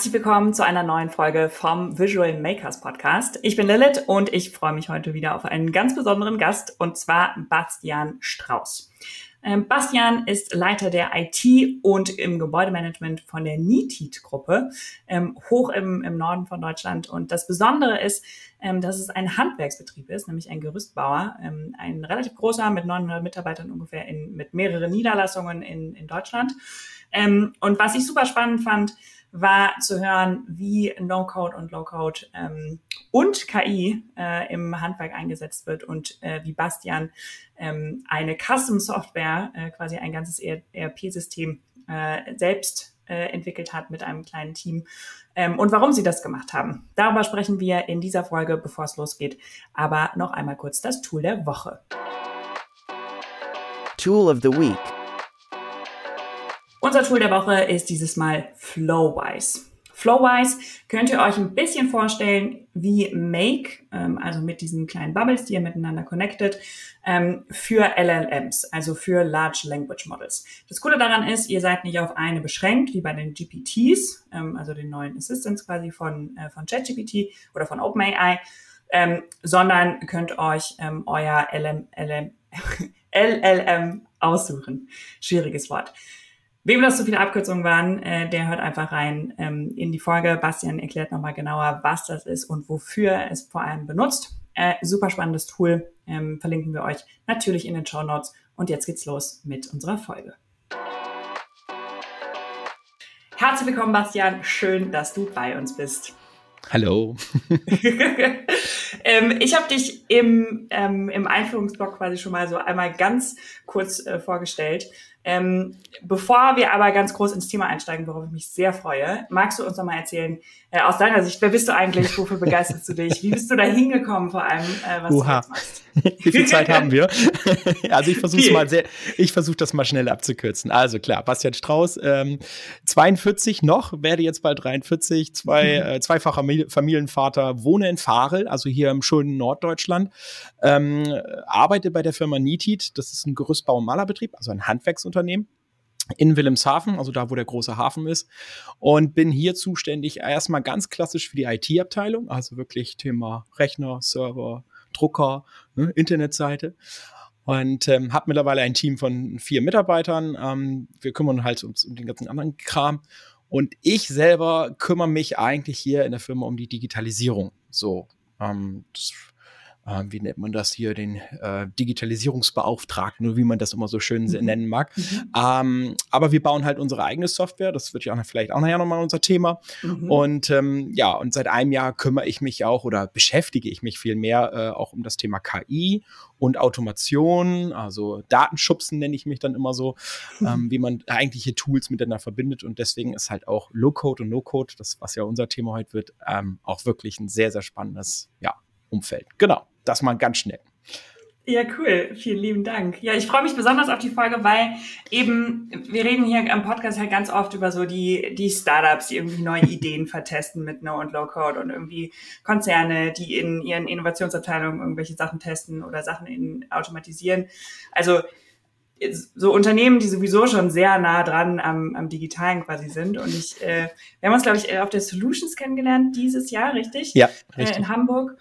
Herzlich willkommen zu einer neuen Folge vom Visual Makers Podcast. Ich bin Lilith und ich freue mich heute wieder auf einen ganz besonderen Gast und zwar Bastian Strauß. Ähm, Bastian ist Leiter der IT und im Gebäudemanagement von der NITIT-Gruppe, ähm, hoch im, im Norden von Deutschland. Und das Besondere ist, ähm, dass es ein Handwerksbetrieb ist, nämlich ein Gerüstbauer, ein relativ großer mit 900 Mitarbeitern ungefähr, in, mit mehreren Niederlassungen in, in Deutschland. Und was ich super spannend fand, war zu hören, wie No-Code und Low-Code ähm, und KI äh, im Handwerk eingesetzt wird und äh, wie Bastian ähm, eine Custom-Software, äh, quasi ein ganzes ERP-System äh, selbst äh, entwickelt hat mit einem kleinen Team ähm, und warum sie das gemacht haben. Darüber sprechen wir in dieser Folge, bevor es losgeht. Aber noch einmal kurz das Tool der Woche. Tool of the Week. Unser Tool der Woche ist dieses Mal Flowwise. Flowwise könnt ihr euch ein bisschen vorstellen wie Make, ähm, also mit diesen kleinen Bubbles, die ihr miteinander connected, ähm, für LLMs, also für Large Language Models. Das Coole daran ist, ihr seid nicht auf eine beschränkt, wie bei den GPTs, ähm, also den neuen Assistants quasi von, äh, von ChatGPT oder von OpenAI, ähm, sondern könnt euch ähm, euer LM, LM, LLM aussuchen. Schwieriges Wort. Wem das zu viele Abkürzungen waren, äh, der hört einfach rein ähm, in die Folge. Bastian erklärt nochmal genauer, was das ist und wofür es vor allem benutzt. Äh, super spannendes Tool, ähm, verlinken wir euch natürlich in den Show Notes. Und jetzt geht's los mit unserer Folge. Herzlich willkommen, Bastian. Schön, dass du bei uns bist. Hallo. ähm, ich habe dich im, ähm, im Einführungsblog quasi schon mal so einmal ganz kurz äh, vorgestellt. Ähm, bevor wir aber ganz groß ins Thema einsteigen, worauf ich mich sehr freue, magst du uns noch mal erzählen, äh, aus deiner Sicht, wer bist du eigentlich, wofür begeisterst du dich, wie bist du da hingekommen vor allem, äh, was Uha. du jetzt machst? Wie viel Zeit haben wir? also ich versuche mal sehr, ich versuche das mal schnell abzukürzen. Also klar, Bastian Strauß, ähm, 42 noch, werde jetzt bald 43, zwei, mhm. äh, zweifacher Familienvater, wohne in Farel, also hier im schönen Norddeutschland, ähm, arbeite bei der Firma Nitit, das ist ein Gerüstbau- und Malerbetrieb, also ein Handwerksunternehmen in Wilhelmshaven, also da, wo der große Hafen ist. Und bin hier zuständig erstmal ganz klassisch für die IT-Abteilung, also wirklich Thema Rechner, Server, Drucker, ne, Internetseite. Und ähm, habe mittlerweile ein Team von vier Mitarbeitern. Ähm, wir kümmern halt um, um den ganzen anderen Kram. Und ich selber kümmere mich eigentlich hier in der Firma um die Digitalisierung. So, ähm, das äh, wie nennt man das hier, den äh, Digitalisierungsbeauftragten, nur wie man das immer so schön mhm. nennen mag. Mhm. Ähm, aber wir bauen halt unsere eigene Software, das wird ja auch vielleicht auch nachher nochmal unser Thema. Mhm. Und ähm, ja, und seit einem Jahr kümmere ich mich auch oder beschäftige ich mich viel mehr äh, auch um das Thema KI und Automation, also Datenschubsen nenne ich mich dann immer so, mhm. ähm, wie man eigentliche Tools miteinander verbindet. Und deswegen ist halt auch Low-Code und No-Code, das was ja unser Thema heute wird, ähm, auch wirklich ein sehr, sehr spannendes ja, Umfeld. Genau das mal ganz schnell. Ja, cool. Vielen lieben Dank. Ja, ich freue mich besonders auf die Folge, weil eben, wir reden hier am Podcast halt ganz oft über so die, die Startups, die irgendwie neue Ideen vertesten mit No- und Low-Code und irgendwie Konzerne, die in ihren Innovationsabteilungen irgendwelche Sachen testen oder Sachen in, automatisieren. Also, so Unternehmen, die sowieso schon sehr nah dran am, am Digitalen quasi sind. Und ich, äh, wir haben uns, glaube ich, auf der Solutions kennengelernt dieses Jahr, richtig? Ja, richtig. Äh, in Hamburg.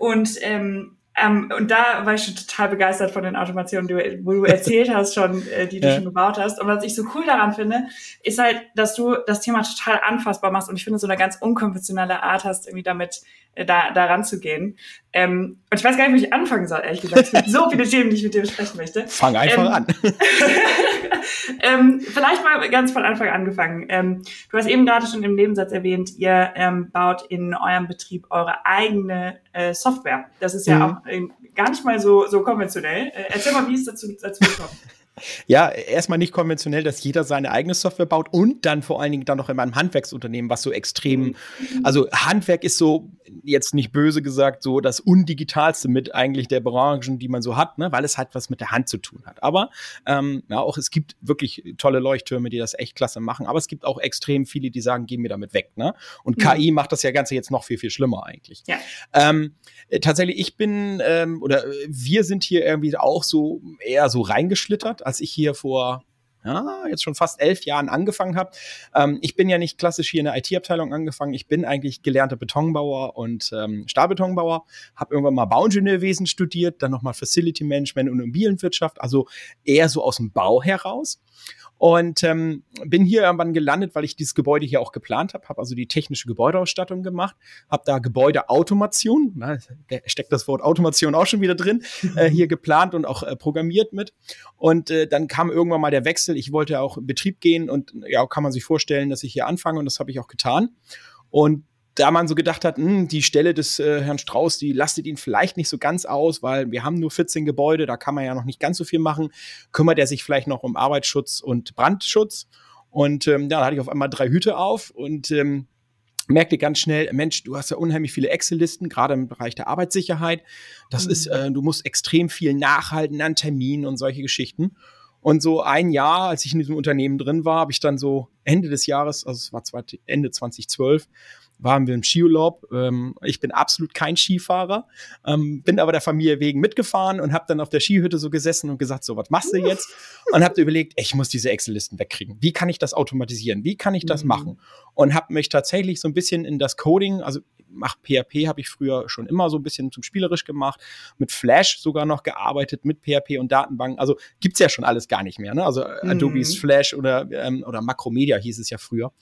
Und ähm, ähm, und da war ich schon total begeistert von den Automationen, die, wo du erzählt hast schon, äh, die du ja. schon gebaut hast. Und was ich so cool daran finde, ist halt, dass du das Thema total anfassbar machst und ich finde so eine ganz unkonventionelle Art hast, irgendwie damit äh, da, da ranzugehen. Ähm, und ich weiß gar nicht, wo ich anfangen soll, ehrlich gesagt. Es gibt so viele Themen, die ich mit dir besprechen möchte. Fang einfach ähm, an. ähm, vielleicht mal ganz von Anfang angefangen. Ähm, du hast eben gerade schon im Nebensatz erwähnt, ihr ähm, baut in eurem Betrieb eure eigene äh, Software. Das ist ja mhm. auch äh, gar nicht mal so, so konventionell. Äh, erzähl mal, wie es dazu, dazu gekommen ja, erstmal nicht konventionell, dass jeder seine eigene Software baut und dann vor allen Dingen dann noch in einem Handwerksunternehmen, was so extrem, mhm. also Handwerk ist so, jetzt nicht böse gesagt, so das undigitalste mit eigentlich der Branchen, die man so hat, ne, weil es halt was mit der Hand zu tun hat. Aber ähm, ja, auch es gibt wirklich tolle Leuchttürme, die das echt klasse machen, aber es gibt auch extrem viele, die sagen, geh mir damit weg. Ne? Und mhm. KI macht das ja Ganze jetzt noch viel, viel schlimmer eigentlich. Ja. Ähm, äh, tatsächlich, ich bin ähm, oder wir sind hier irgendwie auch so eher so reingeschlittert als ich hier vor ja, jetzt schon fast elf Jahren angefangen habe. Ähm, ich bin ja nicht klassisch hier in der IT-Abteilung angefangen. Ich bin eigentlich gelernter Betonbauer und ähm, Stahlbetonbauer. Habe irgendwann mal Bauingenieurwesen studiert, dann nochmal Facility Management und Immobilienwirtschaft, also eher so aus dem Bau heraus. Und ähm, bin hier irgendwann gelandet, weil ich dieses Gebäude hier auch geplant habe, habe also die technische Gebäudeausstattung gemacht, habe da Gebäudeautomation, na, da steckt das Wort Automation auch schon wieder drin, äh, hier geplant und auch äh, programmiert mit. Und äh, dann kam irgendwann mal der Wechsel. Ich wollte auch in Betrieb gehen und ja, kann man sich vorstellen, dass ich hier anfange und das habe ich auch getan. Und da man so gedacht hat, mh, hm, die Stelle des äh, Herrn Strauß, die lastet ihn vielleicht nicht so ganz aus, weil wir haben nur 14 Gebäude, da kann man ja noch nicht ganz so viel machen. Kümmert er sich vielleicht noch um Arbeitsschutz und Brandschutz? Und ähm, ja, da hatte ich auf einmal drei Hüte auf und ähm, merkte ganz schnell, Mensch, du hast ja unheimlich viele Excel-Listen, gerade im Bereich der Arbeitssicherheit. Das mhm. ist, äh, du musst extrem viel nachhalten an Terminen und solche Geschichten. Und so ein Jahr, als ich in diesem Unternehmen drin war, habe ich dann so Ende des Jahres, also es war Ende 2012, waren wir im Skiurlaub. Ähm, ich bin absolut kein Skifahrer, ähm, bin aber der Familie wegen mitgefahren und habe dann auf der Skihütte so gesessen und gesagt, so, was machst du jetzt? Und habe überlegt, ich muss diese Excel-Listen wegkriegen. Wie kann ich das automatisieren? Wie kann ich das mhm. machen? Und habe mich tatsächlich so ein bisschen in das Coding, also mach PHP habe ich früher schon immer so ein bisschen zum spielerisch gemacht, mit Flash sogar noch gearbeitet, mit PHP und Datenbanken. Also gibt's ja schon alles gar nicht mehr. Ne? Also mhm. Adobe's Flash oder, ähm, oder Macromedia hieß es ja früher.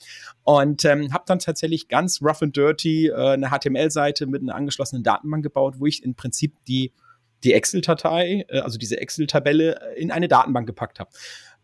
Und ähm, habe dann tatsächlich ganz rough and dirty äh, eine HTML-Seite mit einer angeschlossenen Datenbank gebaut, wo ich im Prinzip die die Excel-Datei, äh, also diese Excel-Tabelle äh, in eine Datenbank gepackt habe.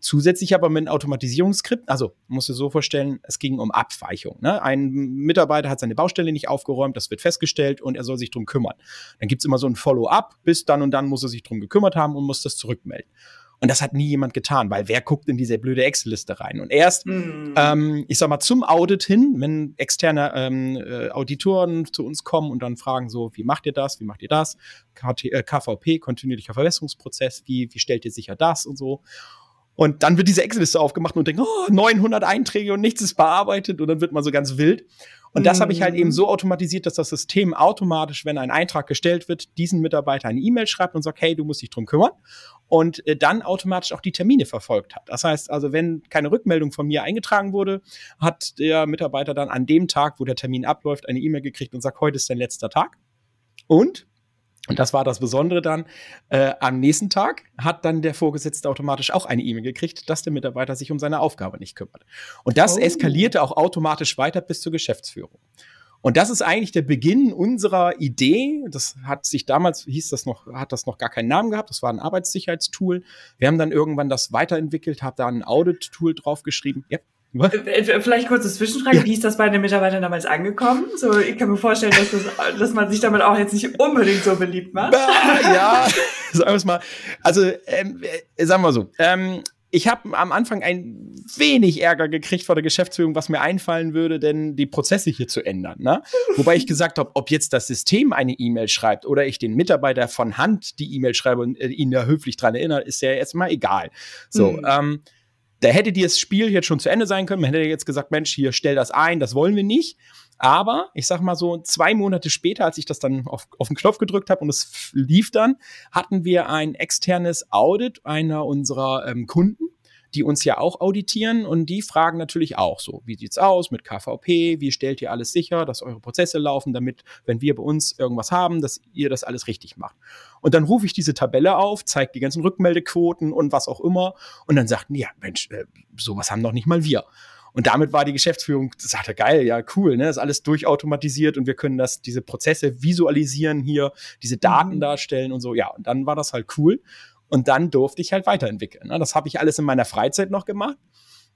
Zusätzlich aber mit einem Automatisierungsskript, also musst du so vorstellen, es ging um Abweichung. Ne? Ein Mitarbeiter hat seine Baustelle nicht aufgeräumt, das wird festgestellt und er soll sich drum kümmern. Dann gibt's immer so ein Follow-up, bis dann und dann muss er sich drum gekümmert haben und muss das zurückmelden. Und das hat nie jemand getan, weil wer guckt in diese blöde Excel-Liste rein? Und erst, mhm. ähm, ich sag mal, zum Audit hin, wenn externe ähm, äh, Auditoren zu uns kommen und dann fragen so, wie macht ihr das, wie macht ihr das? KT, äh, KVP, kontinuierlicher Verbesserungsprozess, wie, wie stellt ihr sicher das und so? Und dann wird diese Excel-Liste aufgemacht und denkt, oh, 900 Einträge und nichts ist bearbeitet und dann wird man so ganz wild. Und das habe ich halt eben mhm. so automatisiert, dass das System automatisch, wenn ein Eintrag gestellt wird, diesen Mitarbeiter eine E-Mail schreibt und sagt, hey, du musst dich drum kümmern. Und äh, dann automatisch auch die Termine verfolgt hat. Das heißt also, wenn keine Rückmeldung von mir eingetragen wurde, hat der Mitarbeiter dann an dem Tag, wo der Termin abläuft, eine E-Mail gekriegt und sagt, heute ist dein letzter Tag. Und und das war das Besondere dann. Äh, am nächsten Tag hat dann der Vorgesetzte automatisch auch eine E-Mail gekriegt, dass der Mitarbeiter sich um seine Aufgabe nicht kümmert. Und das oh. eskalierte auch automatisch weiter bis zur Geschäftsführung. Und das ist eigentlich der Beginn unserer Idee. Das hat sich damals, hieß das noch, hat das noch gar keinen Namen gehabt. Das war ein Arbeitssicherheitstool. Wir haben dann irgendwann das weiterentwickelt, habe da ein Audit-Tool draufgeschrieben. Ja. Was? Äh, äh, vielleicht kurz das Zwischenfrage, ja. wie ist das bei den Mitarbeitern damals angekommen? So, ich kann mir vorstellen, dass, das, dass man sich damit auch jetzt nicht unbedingt so beliebt macht. Ja, sagen wir es mal. Also, ähm, äh, sagen wir so, ähm, ich habe am Anfang ein wenig Ärger gekriegt vor der Geschäftsführung, was mir einfallen würde, denn die Prozesse hier zu ändern. Ne? Wobei ich gesagt habe, ob jetzt das System eine E-Mail schreibt oder ich den Mitarbeiter von Hand die E-Mail schreibe und ihn da höflich dran erinnere, ist ja jetzt mal egal. So, mhm. ähm, da hätte das Spiel jetzt schon zu Ende sein können. Man hätte jetzt gesagt, Mensch, hier stell das ein, das wollen wir nicht. Aber ich sag mal so, zwei Monate später, als ich das dann auf, auf den Knopf gedrückt habe und es lief dann, hatten wir ein externes Audit einer unserer ähm, Kunden die uns ja auch auditieren und die fragen natürlich auch so, wie sieht's aus mit KVP, wie stellt ihr alles sicher, dass eure Prozesse laufen, damit, wenn wir bei uns irgendwas haben, dass ihr das alles richtig macht. Und dann rufe ich diese Tabelle auf, zeige die ganzen Rückmeldequoten und was auch immer und dann sagten die, ja, Mensch, äh, sowas haben doch nicht mal wir. Und damit war die Geschäftsführung, sagte, geil, ja, cool, ne, ist alles durchautomatisiert und wir können das, diese Prozesse visualisieren hier, diese Daten mhm. darstellen und so. Ja, und dann war das halt cool. Und dann durfte ich halt weiterentwickeln. Ne? Das habe ich alles in meiner Freizeit noch gemacht.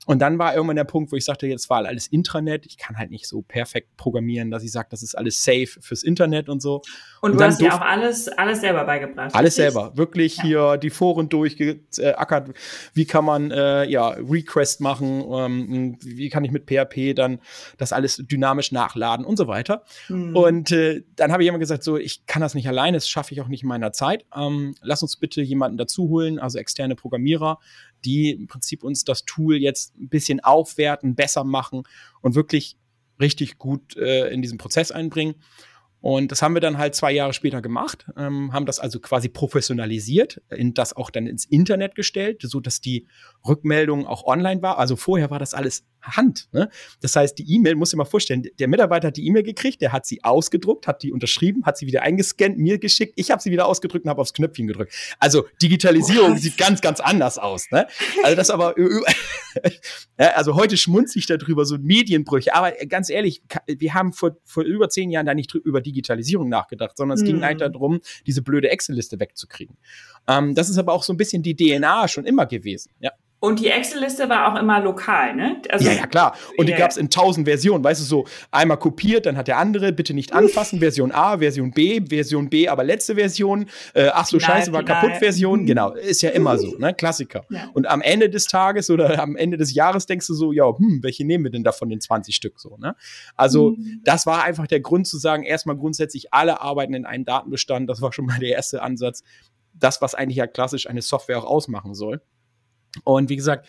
Und dann war irgendwann der Punkt, wo ich sagte, jetzt war alles Intranet. Ich kann halt nicht so perfekt programmieren, dass ich sage, das ist alles safe fürs Internet und so. Und, und du hast dir auch alles, alles selber beigebracht. Alles richtig? selber. Wirklich ja. hier die Foren durchgeackert. Wie kann man, äh, ja, Request machen? Ähm, wie kann ich mit PHP dann das alles dynamisch nachladen und so weiter. Mhm. Und äh, dann habe ich immer gesagt, so, ich kann das nicht alleine, das schaffe ich auch nicht in meiner Zeit. Ähm, lass uns bitte jemanden dazu holen, also externe Programmierer, die im Prinzip uns das Tool jetzt ein bisschen aufwerten, besser machen und wirklich richtig gut äh, in diesen Prozess einbringen. Und das haben wir dann halt zwei Jahre später gemacht, ähm, haben das also quasi professionalisiert, in das auch dann ins Internet gestellt, so dass die Rückmeldung auch online war. Also vorher war das alles Hand. Ne? Das heißt, die E-Mail, muss ich mal vorstellen, der Mitarbeiter hat die E-Mail gekriegt, der hat sie ausgedruckt, hat die unterschrieben, hat sie wieder eingescannt, mir geschickt, ich habe sie wieder ausgedrückt und habe aufs Knöpfchen gedrückt. Also Digitalisierung Was? sieht ganz, ganz anders aus. Ne? Also das aber, also heute schmunze ich darüber, so Medienbrüche. Aber ganz ehrlich, wir haben vor, vor über zehn Jahren da nicht über Digitalisierung nachgedacht, sondern es ging halt darum, diese blöde Excel-Liste wegzukriegen. Ähm, das ist aber auch so ein bisschen die DNA schon immer gewesen. Ja. Und die Excel-Liste war auch immer lokal, ne? Also, ja, ja, klar. Und die ja, gab es in tausend Versionen. Weißt du, so einmal kopiert, dann hat der andere, bitte nicht anfassen, Version A, Version B, Version B, aber letzte Version. Äh, ach so, final, scheiße, war final. kaputt Version. Mhm. Genau, ist ja immer so, ne? Klassiker. Ja. Und am Ende des Tages oder am Ende des Jahres denkst du so, ja, hm, welche nehmen wir denn davon den 20 Stück so, ne? Also, mhm. das war einfach der Grund zu sagen, erstmal grundsätzlich alle arbeiten in einem Datenbestand. Das war schon mal der erste Ansatz. Das, was eigentlich ja klassisch eine Software auch ausmachen soll. Und wie gesagt,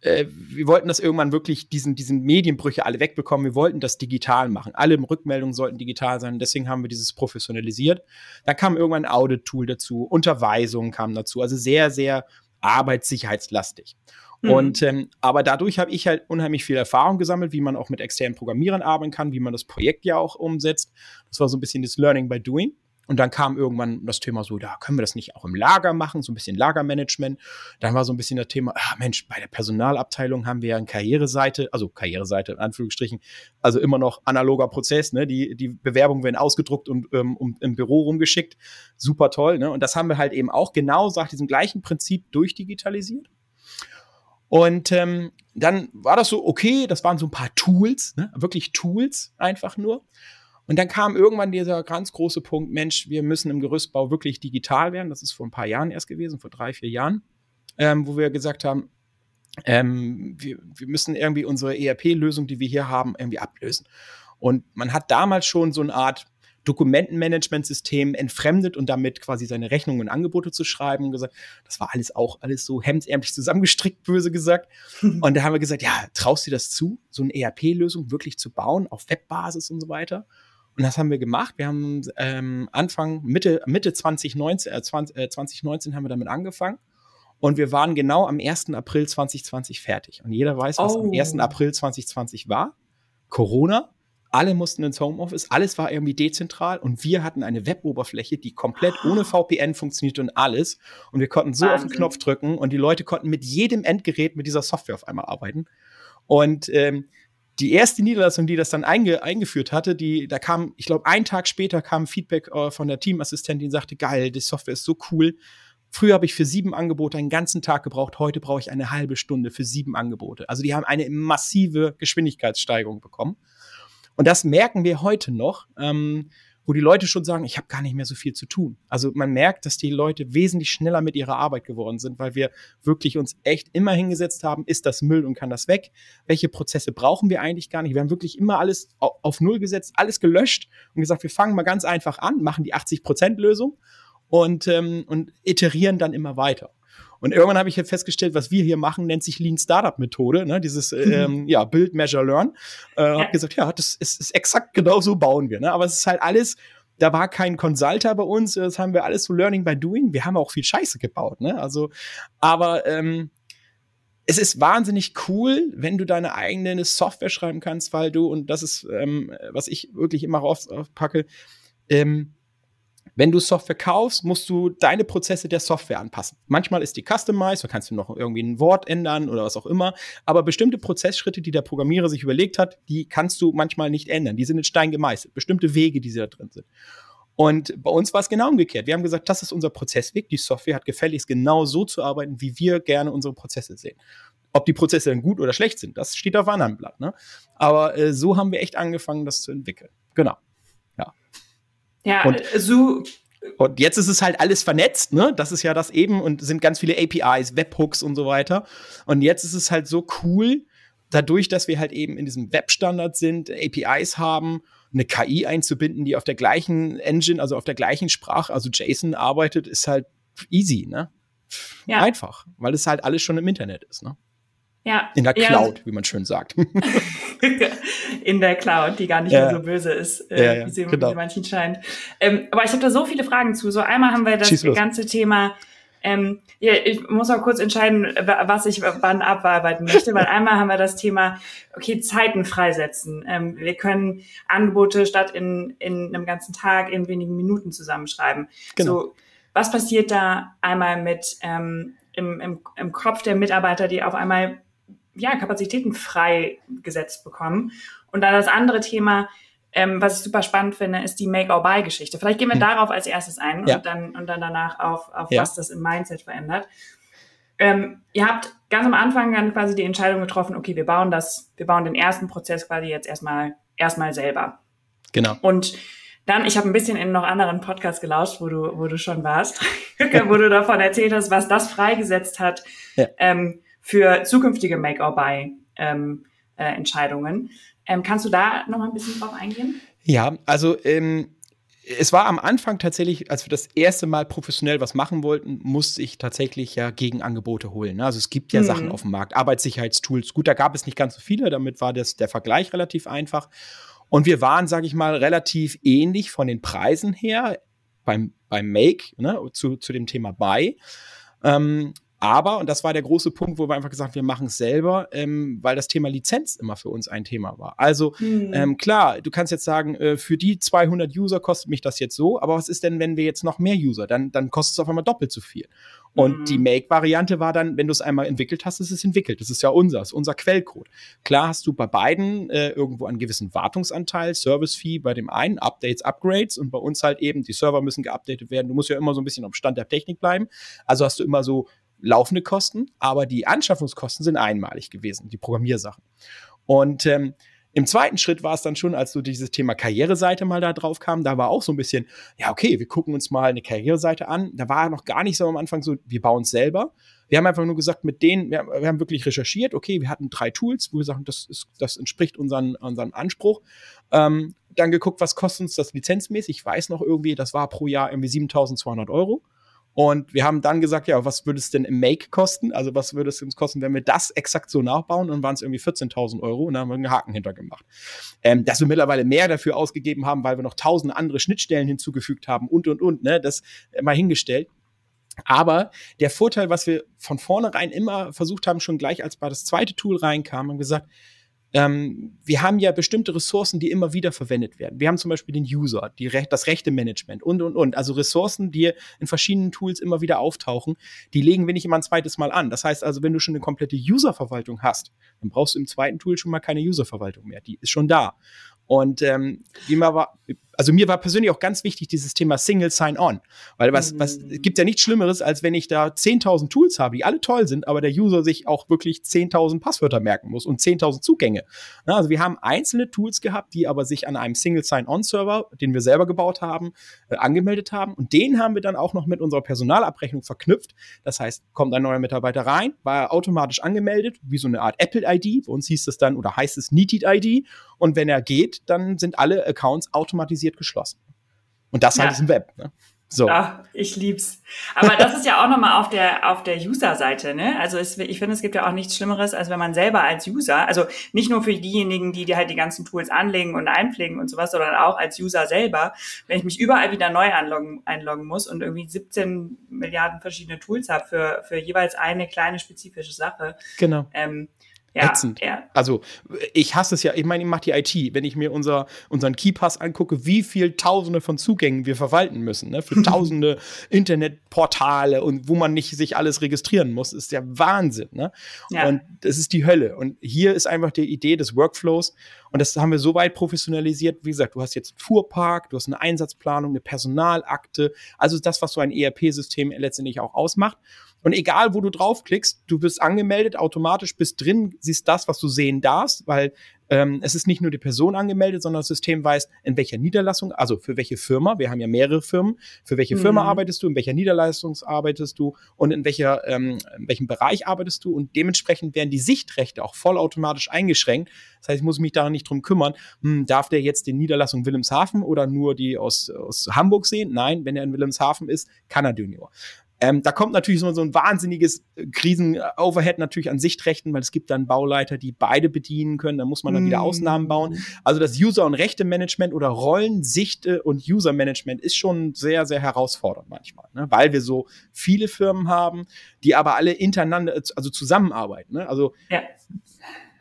äh, wir wollten das irgendwann wirklich diesen, diesen Medienbrüche alle wegbekommen. Wir wollten das digital machen. Alle Rückmeldungen sollten digital sein. Deswegen haben wir dieses professionalisiert. Dann kam irgendwann ein Audit-Tool dazu, Unterweisungen kamen dazu. Also sehr, sehr arbeitssicherheitslastig. Mhm. Und ähm, aber dadurch habe ich halt unheimlich viel Erfahrung gesammelt, wie man auch mit externen Programmierern arbeiten kann, wie man das Projekt ja auch umsetzt. Das war so ein bisschen das Learning by Doing. Und dann kam irgendwann das Thema so, da können wir das nicht auch im Lager machen, so ein bisschen Lagermanagement. Dann war so ein bisschen das Thema, ach Mensch, bei der Personalabteilung haben wir ja eine Karriereseite, also Karriereseite in Anführungsstrichen, also immer noch analoger Prozess, ne? Die, die Bewerbungen werden ausgedruckt und ähm, um, im Büro rumgeschickt. Super toll, ne? Und das haben wir halt eben auch genau nach diesem gleichen Prinzip durchdigitalisiert. Und ähm, dann war das so, okay, das waren so ein paar Tools, ne? wirklich Tools einfach nur. Und dann kam irgendwann dieser ganz große Punkt, Mensch, wir müssen im Gerüstbau wirklich digital werden. Das ist vor ein paar Jahren erst gewesen, vor drei, vier Jahren, ähm, wo wir gesagt haben, ähm, wir, wir müssen irgendwie unsere ERP-Lösung, die wir hier haben, irgendwie ablösen. Und man hat damals schon so eine Art Dokumentenmanagementsystem entfremdet und damit quasi seine Rechnungen und Angebote zu schreiben und gesagt, das war alles auch alles so hemdsärmlich zusammengestrickt, böse gesagt. und da haben wir gesagt, ja, traust du das zu, so eine ERP-Lösung wirklich zu bauen auf Webbasis und so weiter? Und das haben wir gemacht. Wir haben ähm, Anfang, Mitte, Mitte 2019, äh, 20, äh, 2019 haben wir damit angefangen. Und wir waren genau am 1. April 2020 fertig. Und jeder weiß, was oh. am 1. April 2020 war. Corona. Alle mussten ins Homeoffice. Alles war irgendwie dezentral. Und wir hatten eine Weboberfläche, die komplett oh. ohne VPN funktionierte und alles. Und wir konnten so Wahnsinn. auf den Knopf drücken. Und die Leute konnten mit jedem Endgerät mit dieser Software auf einmal arbeiten. Und ähm, die erste Niederlassung, die das dann einge eingeführt hatte, die, da kam, ich glaube, einen Tag später kam Feedback äh, von der Teamassistentin, sagte, geil, die Software ist so cool. Früher habe ich für sieben Angebote einen ganzen Tag gebraucht, heute brauche ich eine halbe Stunde für sieben Angebote. Also die haben eine massive Geschwindigkeitssteigerung bekommen. Und das merken wir heute noch. Ähm, wo die Leute schon sagen, ich habe gar nicht mehr so viel zu tun. Also man merkt, dass die Leute wesentlich schneller mit ihrer Arbeit geworden sind, weil wir wirklich uns echt immer hingesetzt haben, ist das Müll und kann das weg? Welche Prozesse brauchen wir eigentlich gar nicht? Wir haben wirklich immer alles auf Null gesetzt, alles gelöscht und gesagt, wir fangen mal ganz einfach an, machen die 80%-Lösung und, ähm, und iterieren dann immer weiter. Und irgendwann habe ich halt festgestellt, was wir hier machen, nennt sich Lean Startup Methode, ne? dieses mhm. ähm, ja, Build, Measure, Learn. Äh, ja. Habe gesagt, ja, das ist, ist exakt genau so bauen wir. Ne? Aber es ist halt alles da war kein Consulter bei uns, das haben wir alles so Learning by Doing. Wir haben auch viel Scheiße gebaut, ne? Also, aber ähm, es ist wahnsinnig cool, wenn du deine eigene Software schreiben kannst, weil du, und das ist, ähm, was ich wirklich immer aufpacke, ähm, wenn du Software kaufst, musst du deine Prozesse der Software anpassen. Manchmal ist die customized, da kannst du noch irgendwie ein Wort ändern oder was auch immer. Aber bestimmte Prozessschritte, die der Programmierer sich überlegt hat, die kannst du manchmal nicht ändern. Die sind in Stein gemeißelt. Bestimmte Wege, die da drin sind. Und bei uns war es genau umgekehrt. Wir haben gesagt, das ist unser Prozessweg. Die Software hat gefälligst genau so zu arbeiten, wie wir gerne unsere Prozesse sehen. Ob die Prozesse dann gut oder schlecht sind, das steht auf einem anderen Blatt. Ne? Aber äh, so haben wir echt angefangen, das zu entwickeln. Genau. Ja, und, äh, so. Und jetzt ist es halt alles vernetzt, ne? Das ist ja das eben und sind ganz viele APIs, Webhooks und so weiter. Und jetzt ist es halt so cool, dadurch, dass wir halt eben in diesem Webstandard sind, APIs haben, eine KI einzubinden, die auf der gleichen Engine, also auf der gleichen Sprache, also JSON arbeitet, ist halt easy, ne? Ja. Einfach, weil es halt alles schon im Internet ist, ne? Ja. In der Cloud, ja. wie man schön sagt. in der Cloud, die gar nicht ja. mehr so böse ist, äh, wie sie genau. manchen scheint. Ähm, aber ich habe da so viele Fragen zu. So einmal haben wir das ganze Thema ähm, ja, ich muss mal kurz entscheiden, was ich wann abarbeiten möchte, weil einmal haben wir das Thema, okay, Zeiten freisetzen. Ähm, wir können Angebote statt in, in einem ganzen Tag in wenigen Minuten zusammenschreiben. Genau. So, was passiert da einmal mit ähm, im, im, im Kopf der Mitarbeiter, die auf einmal ja, Kapazitäten freigesetzt bekommen? Und dann das andere Thema, ähm, was ich super spannend finde, ist die Make-or-Buy-Geschichte. Vielleicht gehen wir hm. darauf als erstes ein ja. und, dann, und dann danach auf, auf ja. was das im Mindset verändert. Ähm, ihr habt ganz am Anfang dann quasi die Entscheidung getroffen, okay, wir bauen das, wir bauen den ersten Prozess quasi jetzt erstmal, erstmal selber. Genau. Und dann, ich habe ein bisschen in noch anderen Podcasts gelauscht, wo du, wo du schon warst, wo du davon erzählt hast, was das freigesetzt hat ja. ähm, für zukünftige Make-or-Buy-Entscheidungen. Ähm, äh, ähm, kannst du da noch mal ein bisschen drauf eingehen? Ja, also ähm, es war am Anfang tatsächlich, als wir das erste Mal professionell was machen wollten, musste ich tatsächlich ja Gegenangebote holen. Ne? Also es gibt ja mhm. Sachen auf dem Markt, Arbeitssicherheitstools. Gut, da gab es nicht ganz so viele, damit war das der Vergleich relativ einfach. Und wir waren, sage ich mal, relativ ähnlich von den Preisen her beim, beim Make ne, zu, zu dem Thema Buy. Ähm, aber, und das war der große Punkt, wo wir einfach gesagt haben, wir machen es selber, ähm, weil das Thema Lizenz immer für uns ein Thema war. Also mhm. ähm, klar, du kannst jetzt sagen, äh, für die 200 User kostet mich das jetzt so, aber was ist denn, wenn wir jetzt noch mehr User? Dann, dann kostet es auf einmal doppelt so viel. Und mhm. die Make-Variante war dann, wenn du es einmal entwickelt hast, ist es entwickelt. Das ist ja unser, ist unser Quellcode. Klar hast du bei beiden äh, irgendwo einen gewissen Wartungsanteil, Service-Fee bei dem einen, Updates, Upgrades und bei uns halt eben, die Server müssen geupdatet werden. Du musst ja immer so ein bisschen am Stand der Technik bleiben. Also hast du immer so laufende Kosten, aber die Anschaffungskosten sind einmalig gewesen, die Programmiersachen. Und ähm, im zweiten Schritt war es dann schon, als so dieses Thema Karriereseite mal da drauf kam, da war auch so ein bisschen, ja, okay, wir gucken uns mal eine Karriereseite an. Da war noch gar nicht so am Anfang so, wir bauen es selber. Wir haben einfach nur gesagt, mit denen, wir, wir, haben wirklich recherchiert, okay, wir hatten drei Tools, wo wir sagen, das, ist, das entspricht unseren, unseren Anspruch. Ähm, dann geguckt, was kostet uns das lizenzmäßig. Ich weiß noch irgendwie, das war pro Jahr irgendwie 7200 Euro. Und wir haben dann gesagt, ja, was würde es denn im Make kosten? Also was würde es uns kosten, wenn wir das exakt so nachbauen? Und waren es irgendwie 14.000 Euro und dann haben wir einen Haken hintergemacht. Ähm, dass wir mittlerweile mehr dafür ausgegeben haben, weil wir noch tausend andere Schnittstellen hinzugefügt haben und, und, und, ne, das mal hingestellt. Aber der Vorteil, was wir von vornherein immer versucht haben, schon gleich als bei das zweite Tool reinkam, haben gesagt, ähm, wir haben ja bestimmte Ressourcen, die immer wieder verwendet werden. Wir haben zum Beispiel den User, die das Rechte-Management und, und, und. Also Ressourcen, die in verschiedenen Tools immer wieder auftauchen, die legen wir nicht immer ein zweites Mal an. Das heißt also, wenn du schon eine komplette User-Verwaltung hast, dann brauchst du im zweiten Tool schon mal keine User-Verwaltung mehr. Die ist schon da. Und ähm, wie man war, also mir war persönlich auch ganz wichtig dieses Thema Single Sign-On. Weil was, was mhm. gibt ja nichts Schlimmeres, als wenn ich da 10.000 Tools habe, die alle toll sind, aber der User sich auch wirklich 10.000 Passwörter merken muss und 10.000 Zugänge. Also wir haben einzelne Tools gehabt, die aber sich an einem Single Sign-On-Server, den wir selber gebaut haben, äh, angemeldet haben. Und den haben wir dann auch noch mit unserer Personalabrechnung verknüpft. Das heißt, kommt ein neuer Mitarbeiter rein, war er automatisch angemeldet, wie so eine Art Apple-ID. Bei uns hieß es dann oder heißt es Neated-ID. Und wenn er geht, dann sind alle Accounts automatisiert automatisiert geschlossen. Und das halt ja. halt ist im Web. Ne? So. Ach, ich lieb's. Aber das ist ja auch nochmal auf der, auf der User-Seite, ne? Also es, ich finde, es gibt ja auch nichts Schlimmeres, als wenn man selber als User, also nicht nur für diejenigen, die, die halt die ganzen Tools anlegen und einpflegen und sowas, sondern auch als User selber, wenn ich mich überall wieder neu anloggen, einloggen muss und irgendwie 17 Milliarden verschiedene Tools habe für, für jeweils eine kleine spezifische Sache. Genau. Ähm, ja, ätzend. Ja. Also ich hasse es ja, ich meine, ich mache die IT, wenn ich mir unser, unseren Keypass angucke, wie viel Tausende von Zugängen wir verwalten müssen, ne? für tausende Internetportale und wo man nicht sich alles registrieren muss, ist der Wahnsinn. Ne? Ja. Und das ist die Hölle. Und hier ist einfach die Idee des Workflows und das haben wir so weit professionalisiert. Wie gesagt, du hast jetzt einen Fuhrpark, du hast eine Einsatzplanung, eine Personalakte, also das, was so ein ERP-System letztendlich auch ausmacht. Und egal, wo du draufklickst, du wirst angemeldet, automatisch bist drin, siehst das, was du sehen darfst, weil ähm, es ist nicht nur die Person angemeldet, sondern das System weiß, in welcher Niederlassung, also für welche Firma, wir haben ja mehrere Firmen, für welche mhm. Firma arbeitest du, in welcher Niederlassung arbeitest du und in, welcher, ähm, in welchem Bereich arbeitest du und dementsprechend werden die Sichtrechte auch vollautomatisch eingeschränkt. Das heißt, ich muss mich da nicht drum kümmern, hm, darf der jetzt die Niederlassung Wilhelmshaven oder nur die aus, aus Hamburg sehen? Nein, wenn er in Wilhelmshaven ist, kann er Junior. Ähm, da kommt natürlich so, so ein wahnsinniges äh, Krisen-Overhead natürlich an Sichtrechten, weil es gibt dann Bauleiter, die beide bedienen können. Da muss man dann mm. wieder Ausnahmen bauen. Also das User- und Rechte-Management oder Rollensichte und User-Management ist schon sehr, sehr herausfordernd manchmal, ne? weil wir so viele Firmen haben, die aber alle hintereinander, also zusammenarbeiten. Ne? Also ja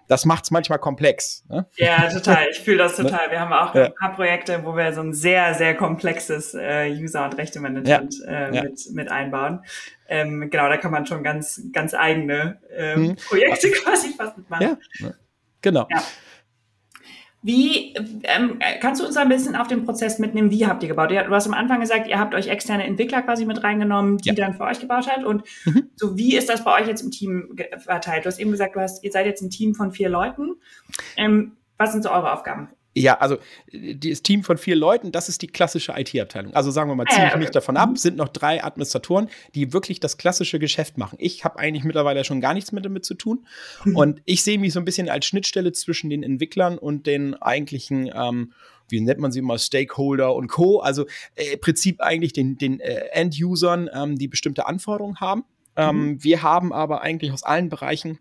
das macht es manchmal komplex. Ne? Ja, total. Ich fühle das ne? total. Wir haben auch ja. ein paar Projekte, wo wir so ein sehr, sehr komplexes äh, User- und Rechte-Management ja. Äh, ja. mit, mit einbauen. Ähm, genau, da kann man schon ganz, ganz eigene ähm, hm. Projekte quasi fast mitmachen. Ja, genau. Ja. Wie ähm, kannst du uns ein bisschen auf den Prozess mitnehmen? Wie habt ihr gebaut? Du hast am Anfang gesagt, ihr habt euch externe Entwickler quasi mit reingenommen, die ja. dann für euch gebaut hat. Und mhm. so wie ist das bei euch jetzt im Team verteilt? Du hast eben gesagt, du hast, ihr seid jetzt ein Team von vier Leuten. Ähm, was sind so eure Aufgaben? Ja, also das Team von vier Leuten, das ist die klassische IT-Abteilung. Also sagen wir mal, ziehe ich okay. mich davon ab, sind noch drei Administratoren, die wirklich das klassische Geschäft machen. Ich habe eigentlich mittlerweile schon gar nichts mehr damit zu tun. Und ich sehe mich so ein bisschen als Schnittstelle zwischen den Entwicklern und den eigentlichen ähm, wie nennt man sie immer, Stakeholder und Co. Also äh, im Prinzip eigentlich den, den äh, End-Usern, ähm, die bestimmte Anforderungen haben. Ähm, mhm. Wir haben aber eigentlich aus allen Bereichen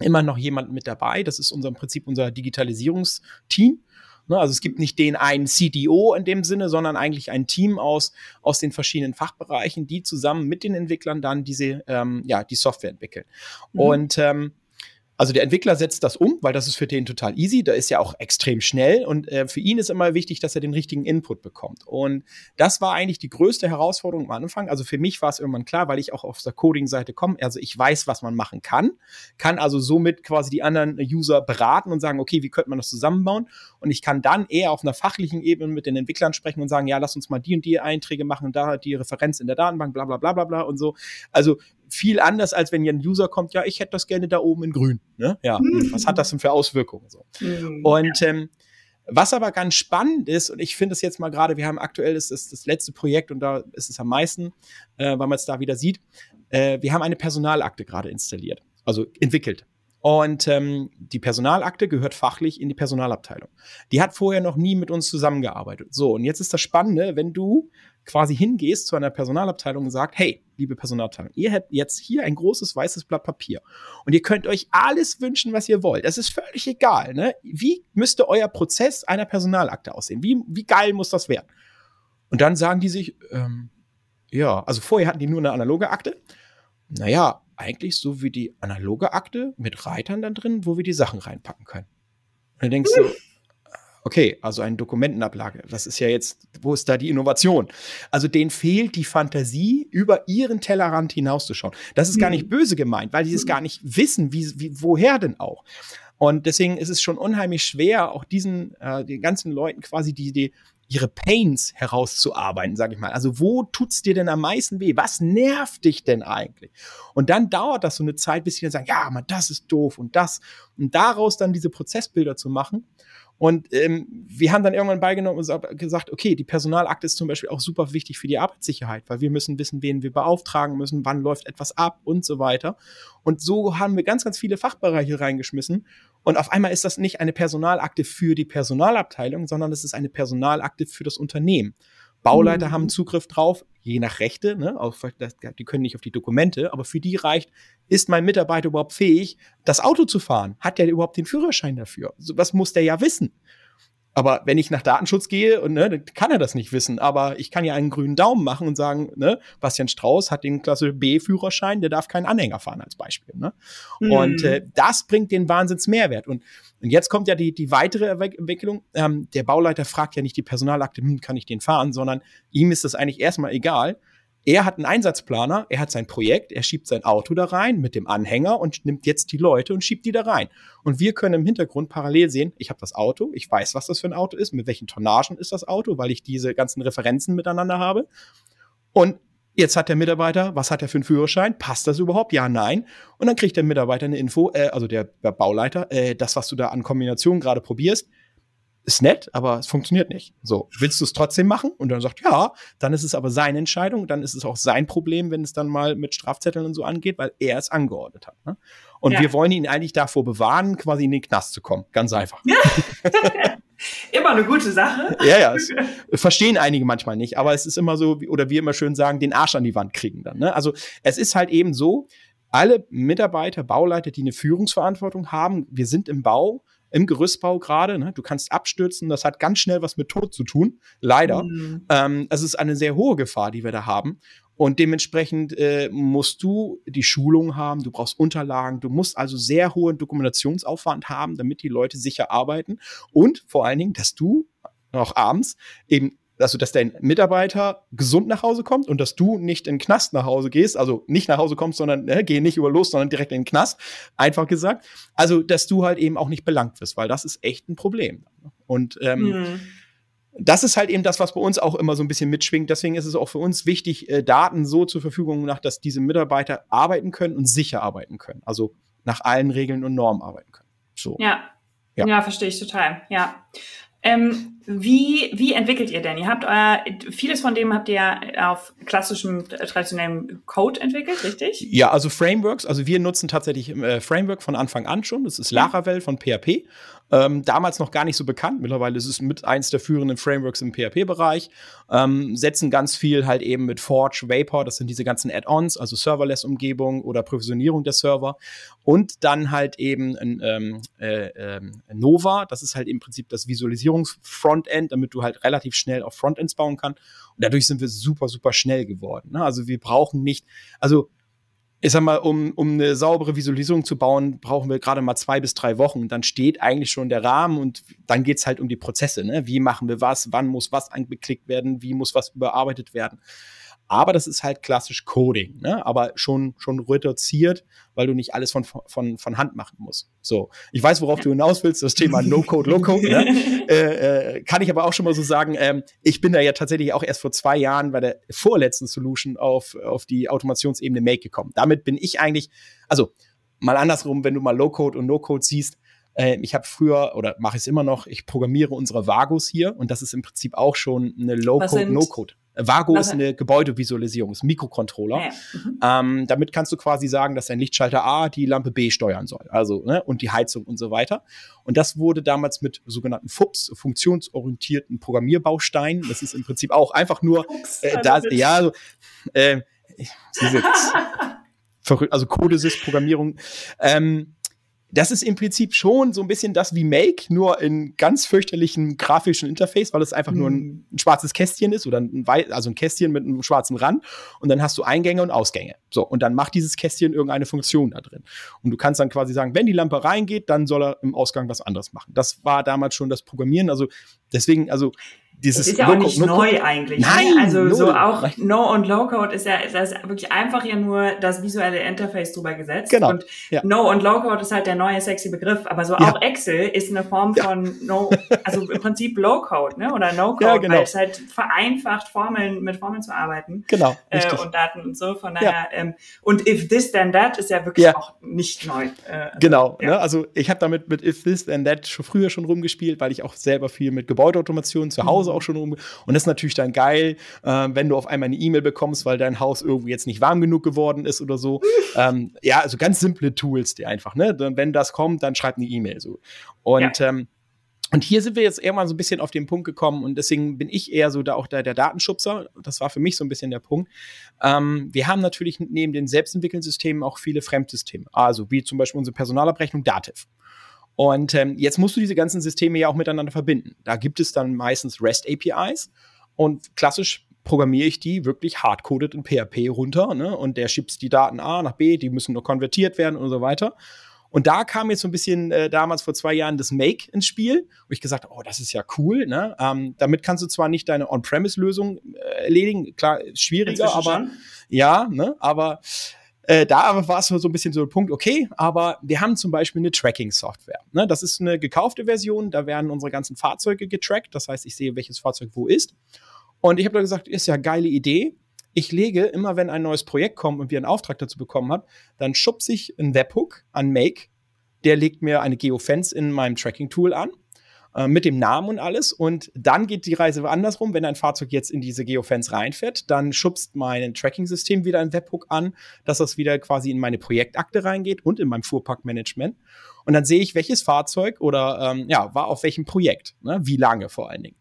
immer noch jemanden mit dabei. Das ist unser, im Prinzip unser Digitalisierungsteam. Ne, also es gibt nicht den einen CDO in dem Sinne, sondern eigentlich ein Team aus, aus den verschiedenen Fachbereichen, die zusammen mit den Entwicklern dann diese, ähm, ja, die Software entwickeln. Mhm. Und ähm, also der Entwickler setzt das um, weil das ist für den total easy. Da ist ja auch extrem schnell und äh, für ihn ist immer wichtig, dass er den richtigen Input bekommt. Und das war eigentlich die größte Herausforderung am Anfang. Also für mich war es irgendwann klar, weil ich auch auf der Coding-Seite komme. Also ich weiß, was man machen kann, kann also somit quasi die anderen User beraten und sagen, okay, wie könnte man das zusammenbauen? Und ich kann dann eher auf einer fachlichen Ebene mit den Entwicklern sprechen und sagen, ja, lass uns mal die und die Einträge machen und da die Referenz in der Datenbank, bla bla bla bla bla und so. Also viel anders, als wenn hier ein User kommt, ja, ich hätte das gerne da oben in grün. Ne? Ja, mhm. was hat das denn für Auswirkungen? So. Mhm. Und ähm, was aber ganz spannend ist, und ich finde es jetzt mal gerade, wir haben aktuell ist das, das letzte Projekt und da ist es am meisten, äh, weil man es da wieder sieht, äh, wir haben eine Personalakte gerade installiert, also entwickelt. Und ähm, die Personalakte gehört fachlich in die Personalabteilung. Die hat vorher noch nie mit uns zusammengearbeitet. So, und jetzt ist das Spannende, wenn du quasi hingehst zu einer Personalabteilung und sagst, hey, liebe Personalabteilung, ihr habt jetzt hier ein großes weißes Blatt Papier und ihr könnt euch alles wünschen, was ihr wollt. Das ist völlig egal. Ne? Wie müsste euer Prozess einer Personalakte aussehen? Wie, wie geil muss das werden? Und dann sagen die sich, ähm, ja, also vorher hatten die nur eine analoge Akte. Naja, eigentlich so wie die analoge Akte mit Reitern dann drin, wo wir die Sachen reinpacken können. Und dann denkst du, okay, also eine Dokumentenablage, das ist ja jetzt, wo ist da die Innovation? Also denen fehlt die Fantasie, über ihren Tellerrand hinauszuschauen. Das ist mhm. gar nicht böse gemeint, weil die es gar nicht wissen, wie, wie, woher denn auch. Und deswegen ist es schon unheimlich schwer, auch diesen, äh, den ganzen Leuten quasi die, die, ihre Pains herauszuarbeiten, sage ich mal. Also wo tut's dir denn am meisten weh? Was nervt dich denn eigentlich? Und dann dauert das so eine Zeit, bis sie dann sagen, ja, man, das ist doof und das. Und daraus dann diese Prozessbilder zu machen. Und ähm, wir haben dann irgendwann beigenommen und gesagt, okay, die Personalakte ist zum Beispiel auch super wichtig für die Arbeitssicherheit, weil wir müssen wissen, wen wir beauftragen müssen, wann läuft etwas ab und so weiter. Und so haben wir ganz, ganz viele Fachbereiche reingeschmissen. Und auf einmal ist das nicht eine Personalakte für die Personalabteilung, sondern es ist eine Personalakte für das Unternehmen. Bauleiter mhm. haben Zugriff drauf, je nach Rechte, ne, auf, die können nicht auf die Dokumente, aber für die reicht, ist mein Mitarbeiter überhaupt fähig, das Auto zu fahren? Hat der überhaupt den Führerschein dafür? So, was muss der ja wissen? Aber wenn ich nach Datenschutz gehe, und ne, dann kann er das nicht wissen. Aber ich kann ja einen grünen Daumen machen und sagen, ne, Bastian Strauß hat den Klasse B-Führerschein, der darf keinen Anhänger fahren als Beispiel. Ne? Mhm. Und äh, das bringt den Wahnsinnsmehrwert. Und, und jetzt kommt ja die, die weitere Entwicklung. Ähm, der Bauleiter fragt ja nicht die Personalakte, hm, kann ich den fahren, sondern ihm ist das eigentlich erstmal egal. Er hat einen Einsatzplaner, er hat sein Projekt, er schiebt sein Auto da rein mit dem Anhänger und nimmt jetzt die Leute und schiebt die da rein. Und wir können im Hintergrund parallel sehen, ich habe das Auto, ich weiß, was das für ein Auto ist, mit welchen Tonnagen ist das Auto, weil ich diese ganzen Referenzen miteinander habe. Und Jetzt hat der Mitarbeiter, was hat er für einen Führerschein? Passt das überhaupt? Ja, nein. Und dann kriegt der Mitarbeiter eine Info, äh, also der, der Bauleiter, äh, das, was du da an Kombinationen gerade probierst, ist nett, aber es funktioniert nicht. So, willst du es trotzdem machen? Und dann sagt, ja, dann ist es aber seine Entscheidung, dann ist es auch sein Problem, wenn es dann mal mit Strafzetteln und so angeht, weil er es angeordnet hat. Ne? Und ja. wir wollen ihn eigentlich davor bewahren, quasi in den Knast zu kommen. Ganz einfach. Ja. Immer eine gute Sache. Ja, ja. Verstehen einige manchmal nicht, aber es ist immer so, oder wir immer schön sagen, den Arsch an die Wand kriegen dann. Ne? Also es ist halt eben so, alle Mitarbeiter, Bauleiter, die eine Führungsverantwortung haben, wir sind im Bau, im Gerüstbau gerade, ne? du kannst abstürzen, das hat ganz schnell was mit Tod zu tun, leider. Mhm. Ähm, es ist eine sehr hohe Gefahr, die wir da haben. Und dementsprechend äh, musst du die Schulung haben, du brauchst Unterlagen, du musst also sehr hohen Dokumentationsaufwand haben, damit die Leute sicher arbeiten. Und vor allen Dingen, dass du auch abends eben also dass dein Mitarbeiter gesund nach Hause kommt und dass du nicht in den Knast nach Hause gehst, also nicht nach Hause kommst, sondern äh, geh nicht über los, sondern direkt in den Knast, einfach gesagt. Also, dass du halt eben auch nicht belangt wirst, weil das ist echt ein Problem. Und ähm, mhm das ist halt eben das, was bei uns auch immer so ein bisschen mitschwingt. Deswegen ist es auch für uns wichtig, äh, Daten so zur Verfügung nach, dass diese Mitarbeiter arbeiten können und sicher arbeiten können. Also nach allen Regeln und Normen arbeiten können. So. Ja. Ja, ja verstehe ich total. Ja. Ähm, wie, wie entwickelt ihr denn? Ihr habt euer, vieles von dem habt ihr auf klassischem, traditionellem Code entwickelt, richtig? Ja, also Frameworks. Also wir nutzen tatsächlich äh, Framework von Anfang an schon. Das ist Laravel von PHP. Ähm, damals noch gar nicht so bekannt. Mittlerweile ist es mit eins der führenden Frameworks im PHP-Bereich. Ähm, setzen ganz viel halt eben mit Forge, Vapor, das sind diese ganzen Add-ons, also Serverless-Umgebung oder Provisionierung der Server. Und dann halt eben ähm, äh, äh, Nova, das ist halt im Prinzip das Visualisierungs-Frontend, damit du halt relativ schnell auf Frontends bauen kannst. Und dadurch sind wir super, super schnell geworden. Ne? Also wir brauchen nicht, also ich sag mal, um, um eine saubere Visualisierung zu bauen, brauchen wir gerade mal zwei bis drei Wochen. Dann steht eigentlich schon der Rahmen und dann geht's halt um die Prozesse. Ne? Wie machen wir was? Wann muss was angeklickt werden? Wie muss was überarbeitet werden? Aber das ist halt klassisch Coding, ne? aber schon, schon reduziert, weil du nicht alles von, von, von Hand machen musst. So, ich weiß, worauf du hinaus willst, das Thema No-Code, Low-Code. ne? äh, äh, kann ich aber auch schon mal so sagen, ähm, ich bin da ja tatsächlich auch erst vor zwei Jahren bei der vorletzten Solution auf, auf die Automationsebene Make gekommen. Damit bin ich eigentlich, also mal andersrum, wenn du mal Low-Code und No-Code siehst, äh, ich habe früher oder mache es immer noch, ich programmiere unsere Vagos hier und das ist im Prinzip auch schon eine Low-Code, No-Code. Vago ist eine Gebäudevisualisierung, ist ein Mikrocontroller. Ja. Mhm. Ähm, damit kannst du quasi sagen, dass dein Lichtschalter A die Lampe B steuern soll. Also, ne, und die Heizung und so weiter. Und das wurde damals mit sogenannten FUPS, funktionsorientierten Programmierbausteinen. Das ist im Prinzip auch einfach nur, äh, da, ja, so, äh, verrückt, also Codesys, Programmierung. Ähm, das ist im Prinzip schon so ein bisschen das wie Make, nur in ganz fürchterlichen grafischen Interface, weil es einfach mhm. nur ein, mhm. ein, schwarzes Kästchen ist oder ein, also ein Kästchen mit einem schwarzen Rand und dann hast du Eingänge und Ausgänge. So, und dann macht dieses Kästchen irgendeine Funktion da drin. Und du kannst dann quasi sagen, wenn die Lampe reingeht, dann soll er im Ausgang was anderes machen. Das war damals schon das Programmieren. Also deswegen, also dieses das ist ja auch nicht neu eigentlich. Ne? Nein, ne? also no, so auch. No und Low Code ist ja das ist wirklich einfach ja nur das visuelle Interface drüber gesetzt. Genau. Und ja. No und Low Code ist halt der neue sexy Begriff. Aber so ja. auch Excel ist eine Form von ja. No, also im Prinzip Low Code, ne? Oder No Code, genau. weil es halt vereinfacht Formeln mit Formeln zu arbeiten. Genau. Äh, und Daten und so. Von daher ähm, und If This Then That ist ja wirklich auch nicht neu. Äh, also, genau. Ne? Also ich habe damit mit If This Then That schon früher schon rumgespielt, weil ich auch selber viel mit Gebäudeautomation zu Hause auch schon rum. Und das ist natürlich dann geil, äh, wenn du auf einmal eine E-Mail bekommst, weil dein Haus irgendwie jetzt nicht warm genug geworden ist oder so. ähm, ja, also ganz simple Tools, die einfach, ne? Wenn das kommt, dann schreib eine E-Mail so. Und ja. ähm, und hier sind wir jetzt irgendwann so ein bisschen auf den Punkt gekommen und deswegen bin ich eher so da auch der, der Datenschubser. Das war für mich so ein bisschen der Punkt. Ähm, wir haben natürlich neben den selbstentwickelnden Systemen auch viele Fremdsysteme. Also wie zum Beispiel unsere Personalabrechnung Dativ. Und ähm, jetzt musst du diese ganzen Systeme ja auch miteinander verbinden. Da gibt es dann meistens REST APIs und klassisch programmiere ich die wirklich hardcoded in PHP runter ne? und der schiebt die Daten A nach B, die müssen nur konvertiert werden und so weiter. Und da kam jetzt so ein bisschen äh, damals vor zwei Jahren das Make ins Spiel, wo ich gesagt oh, das ist ja cool. Ne? Ähm, damit kannst du zwar nicht deine On-Premise-Lösung äh, erledigen, klar, schwieriger, aber schon? ja, ne? aber äh, da war es so ein bisschen so ein Punkt, okay, aber wir haben zum Beispiel eine Tracking-Software. Ne? Das ist eine gekaufte Version, da werden unsere ganzen Fahrzeuge getrackt. Das heißt, ich sehe, welches Fahrzeug wo ist. Und ich habe da gesagt, ist ja geile Idee. Ich lege immer, wenn ein neues Projekt kommt und wir einen Auftrag dazu bekommen haben, dann schubse ich einen Webhook an Make. Der legt mir eine Geofence in meinem Tracking-Tool an. Äh, mit dem Namen und alles. Und dann geht die Reise andersrum. Wenn ein Fahrzeug jetzt in diese Geofence reinfährt, dann schubst mein Tracking-System wieder ein Webhook an, dass das wieder quasi in meine Projektakte reingeht und in meinem Fuhrparkmanagement. Und dann sehe ich, welches Fahrzeug oder ähm, ja, war auf welchem Projekt, ne? wie lange vor allen Dingen.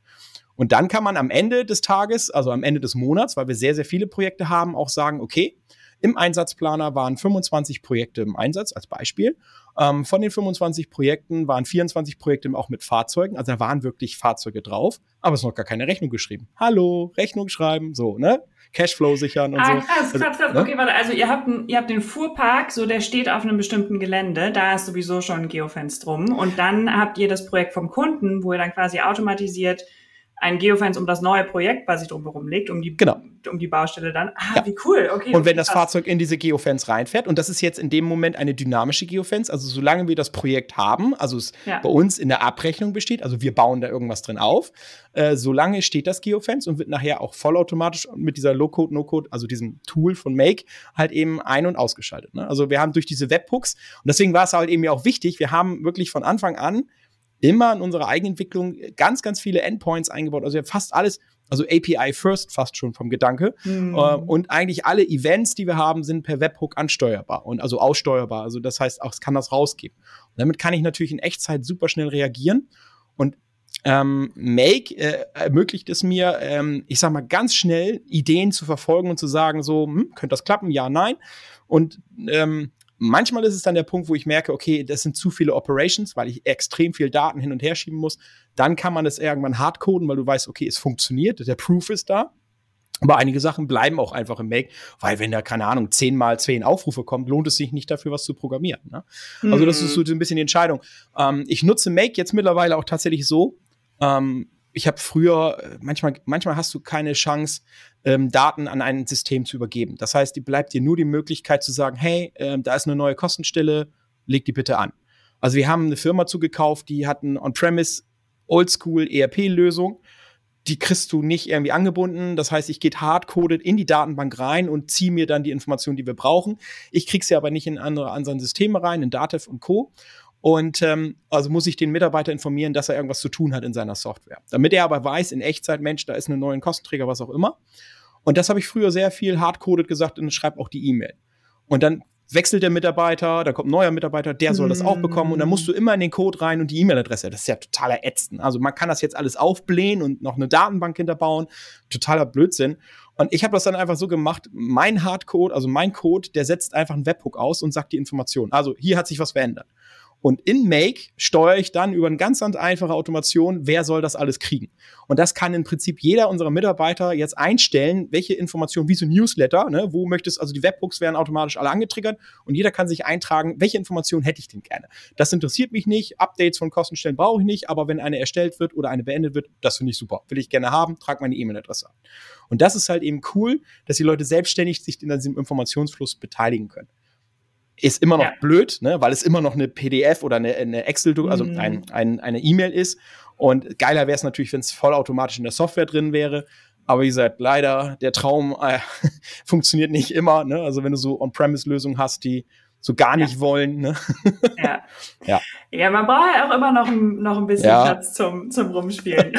Und dann kann man am Ende des Tages, also am Ende des Monats, weil wir sehr, sehr viele Projekte haben, auch sagen, okay, im Einsatzplaner waren 25 Projekte im Einsatz als Beispiel. Ähm, von den 25 Projekten waren 24 Projekte auch mit Fahrzeugen, also da waren wirklich Fahrzeuge drauf, aber es ist noch gar keine Rechnung geschrieben. Hallo, Rechnung schreiben, so, ne? Cashflow sichern und ah, so. Krass, krass, also, krass. Ne? Okay, warte, also ihr habt, ein, ihr habt den Fuhrpark, so der steht auf einem bestimmten Gelände, da ist sowieso schon ein Geofence drum. Und dann habt ihr das Projekt vom Kunden, wo ihr dann quasi automatisiert ein Geofence um das neue Projekt quasi drumherum legt, um die, genau. um die Baustelle dann. Ah, ja. wie cool, okay. Und wenn das Fahrzeug in diese Geofence reinfährt, und das ist jetzt in dem Moment eine dynamische Geofence, also solange wir das Projekt haben, also es ja. bei uns in der Abrechnung besteht, also wir bauen da irgendwas drin auf, äh, solange steht das Geofence und wird nachher auch vollautomatisch mit dieser Low-Code, No-Code, also diesem Tool von Make, halt eben ein- und ausgeschaltet. Ne? Also wir haben durch diese Webhooks, und deswegen war es halt eben ja auch wichtig, wir haben wirklich von Anfang an immer in unserer Eigenentwicklung ganz, ganz viele Endpoints eingebaut. Also wir haben fast alles, also API first fast schon vom Gedanke. Mhm. Äh, und eigentlich alle Events, die wir haben, sind per Webhook ansteuerbar und also aussteuerbar. Also das heißt, auch es kann das rausgeben. Und damit kann ich natürlich in Echtzeit super schnell reagieren. Und ähm, Make äh, ermöglicht es mir, ähm, ich sag mal, ganz schnell Ideen zu verfolgen und zu sagen, so, hm, könnte das klappen? Ja, nein. Und ähm, Manchmal ist es dann der Punkt, wo ich merke, okay, das sind zu viele Operations, weil ich extrem viel Daten hin und her schieben muss. Dann kann man das irgendwann hardcoden, weil du weißt, okay, es funktioniert, der Proof ist da. Aber einige Sachen bleiben auch einfach im Make, weil wenn da, keine Ahnung, zehn mal zehn Aufrufe kommt, lohnt es sich nicht dafür, was zu programmieren. Ne? Mhm. Also das ist so ein bisschen die Entscheidung. Ähm, ich nutze Make jetzt mittlerweile auch tatsächlich so, ähm, ich habe früher, äh, manchmal, manchmal hast du keine Chance, ähm, Daten an ein System zu übergeben. Das heißt, die bleibt dir nur die Möglichkeit zu sagen, hey, äh, da ist eine neue Kostenstelle, leg die bitte an. Also wir haben eine Firma zugekauft, die hat eine On-Premise Oldschool ERP-Lösung. Die kriegst du nicht irgendwie angebunden. Das heißt, ich gehe hardcoded in die Datenbank rein und ziehe mir dann die Informationen, die wir brauchen. Ich krieg sie aber nicht in andere, anderen Systeme rein, in Datev und Co. Und ähm, also muss ich den Mitarbeiter informieren, dass er irgendwas zu tun hat in seiner Software. Damit er aber weiß, in Echtzeit, Mensch, da ist ein neuer Kostenträger, was auch immer. Und das habe ich früher sehr viel hardcoded gesagt und schreibe auch die E-Mail. Und dann wechselt der Mitarbeiter, da kommt ein neuer Mitarbeiter, der soll das auch bekommen und dann musst du immer in den Code rein und die E-Mail-Adresse. Das ist ja totaler Ätzend. Also man kann das jetzt alles aufblähen und noch eine Datenbank hinterbauen. Totaler Blödsinn. Und ich habe das dann einfach so gemacht, mein Hardcode, also mein Code, der setzt einfach einen Webhook aus und sagt die Information. Also hier hat sich was verändert. Und in Make steuere ich dann über eine ganz, ganz einfache Automation, wer soll das alles kriegen. Und das kann im Prinzip jeder unserer Mitarbeiter jetzt einstellen, welche Informationen, wie so ein Newsletter, ne, wo möchtest, also die Webbooks werden automatisch alle angetriggert und jeder kann sich eintragen, welche Informationen hätte ich denn gerne. Das interessiert mich nicht, Updates von Kostenstellen brauche ich nicht, aber wenn eine erstellt wird oder eine beendet wird, das finde ich super. Will ich gerne haben, trag meine E-Mail-Adresse an. Und das ist halt eben cool, dass die Leute selbstständig sich in diesem Informationsfluss beteiligen können. Ist immer noch ja. blöd, ne, weil es immer noch eine PDF oder eine, eine Excel, also mhm. ein, ein, eine E-Mail ist. Und geiler wäre es natürlich, wenn es vollautomatisch in der Software drin wäre. Aber wie gesagt, leider, der Traum äh, funktioniert nicht immer. Ne? Also wenn du so On-Premise-Lösungen hast, die so gar nicht ja. wollen. Ne? Ja. ja. Ja, man braucht ja auch immer noch ein, noch ein bisschen ja. Platz zum, zum Rumspielen.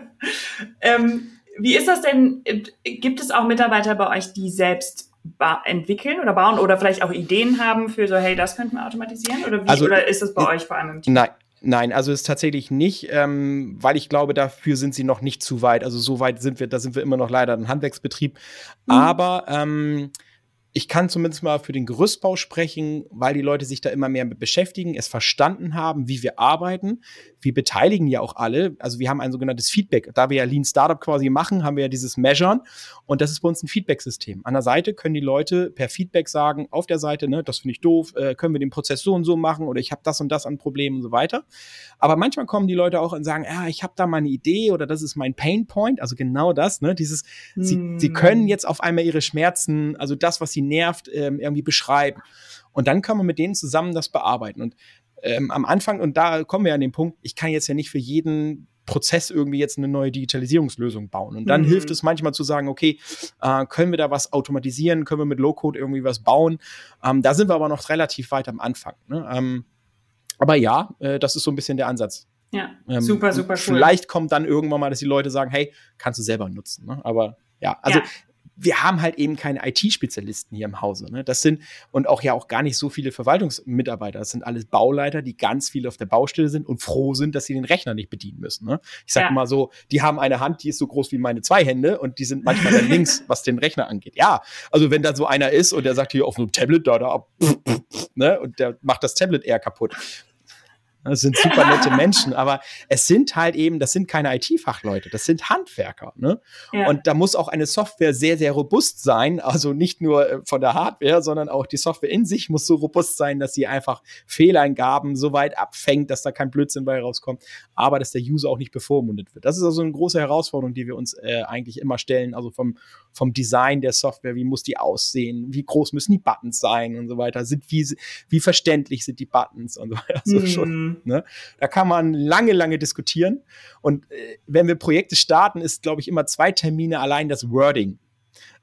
ähm, wie ist das denn? Gibt es auch Mitarbeiter bei euch, die selbst entwickeln oder bauen oder vielleicht auch Ideen haben für so, hey, das könnten wir automatisieren? Oder, wie, also, oder ist das bei euch vor allem im Team? Nein. Nein, also ist tatsächlich nicht, ähm, weil ich glaube, dafür sind sie noch nicht zu weit. Also so weit sind wir, da sind wir immer noch leider ein Handwerksbetrieb. Mhm. Aber ähm, ich kann zumindest mal für den Gerüstbau sprechen, weil die Leute sich da immer mehr mit beschäftigen, es verstanden haben, wie wir arbeiten. Wir beteiligen ja auch alle. Also wir haben ein sogenanntes Feedback. Da wir ja Lean Startup quasi machen, haben wir ja dieses Measuren. Und das ist bei uns ein Feedback-System. An der Seite können die Leute per Feedback sagen, auf der Seite, ne, das finde ich doof, äh, können wir den Prozess so und so machen oder ich habe das und das an Problemen und so weiter. Aber manchmal kommen die Leute auch und sagen, ja, ich habe da mal eine Idee oder das ist mein Pain Point. Also genau das, ne, dieses, hm. sie, sie können jetzt auf einmal ihre Schmerzen, also das, was sie nervt, ähm, irgendwie beschreiben. Und dann kann man mit denen zusammen das bearbeiten. Und ähm, am Anfang, und da kommen wir an den Punkt, ich kann jetzt ja nicht für jeden Prozess irgendwie jetzt eine neue Digitalisierungslösung bauen. Und dann mhm. hilft es manchmal zu sagen, okay, äh, können wir da was automatisieren, können wir mit Low-Code irgendwie was bauen. Ähm, da sind wir aber noch relativ weit am Anfang. Ne? Ähm, aber ja, äh, das ist so ein bisschen der Ansatz. Ja, ähm, super, super cool. Vielleicht kommt dann irgendwann mal, dass die Leute sagen, hey, kannst du selber nutzen. Ne? Aber ja, also ja wir haben halt eben keine IT-Spezialisten hier im Hause. Ne? Das sind und auch ja auch gar nicht so viele Verwaltungsmitarbeiter. Das sind alles Bauleiter, die ganz viel auf der Baustelle sind und froh sind, dass sie den Rechner nicht bedienen müssen. Ne? Ich sage ja. mal so, die haben eine Hand, die ist so groß wie meine zwei Hände und die sind manchmal dann links, was den Rechner angeht. Ja, also wenn da so einer ist und der sagt hier auf einem Tablet da, da, ne? und der macht das Tablet eher kaputt. Das sind super nette Menschen, aber es sind halt eben, das sind keine IT-Fachleute, das sind Handwerker. Ne? Ja. Und da muss auch eine Software sehr, sehr robust sein. Also nicht nur äh, von der Hardware, sondern auch die Software in sich muss so robust sein, dass sie einfach Fehleingaben so weit abfängt, dass da kein Blödsinn bei rauskommt, aber dass der User auch nicht bevormundet wird. Das ist also eine große Herausforderung, die wir uns äh, eigentlich immer stellen. Also vom, vom Design der Software, wie muss die aussehen, wie groß müssen die Buttons sein und so weiter, sind wie, wie verständlich sind die Buttons und so weiter. Also schon Ne? Da kann man lange, lange diskutieren. Und äh, wenn wir Projekte starten, ist, glaube ich, immer zwei Termine allein das Wording.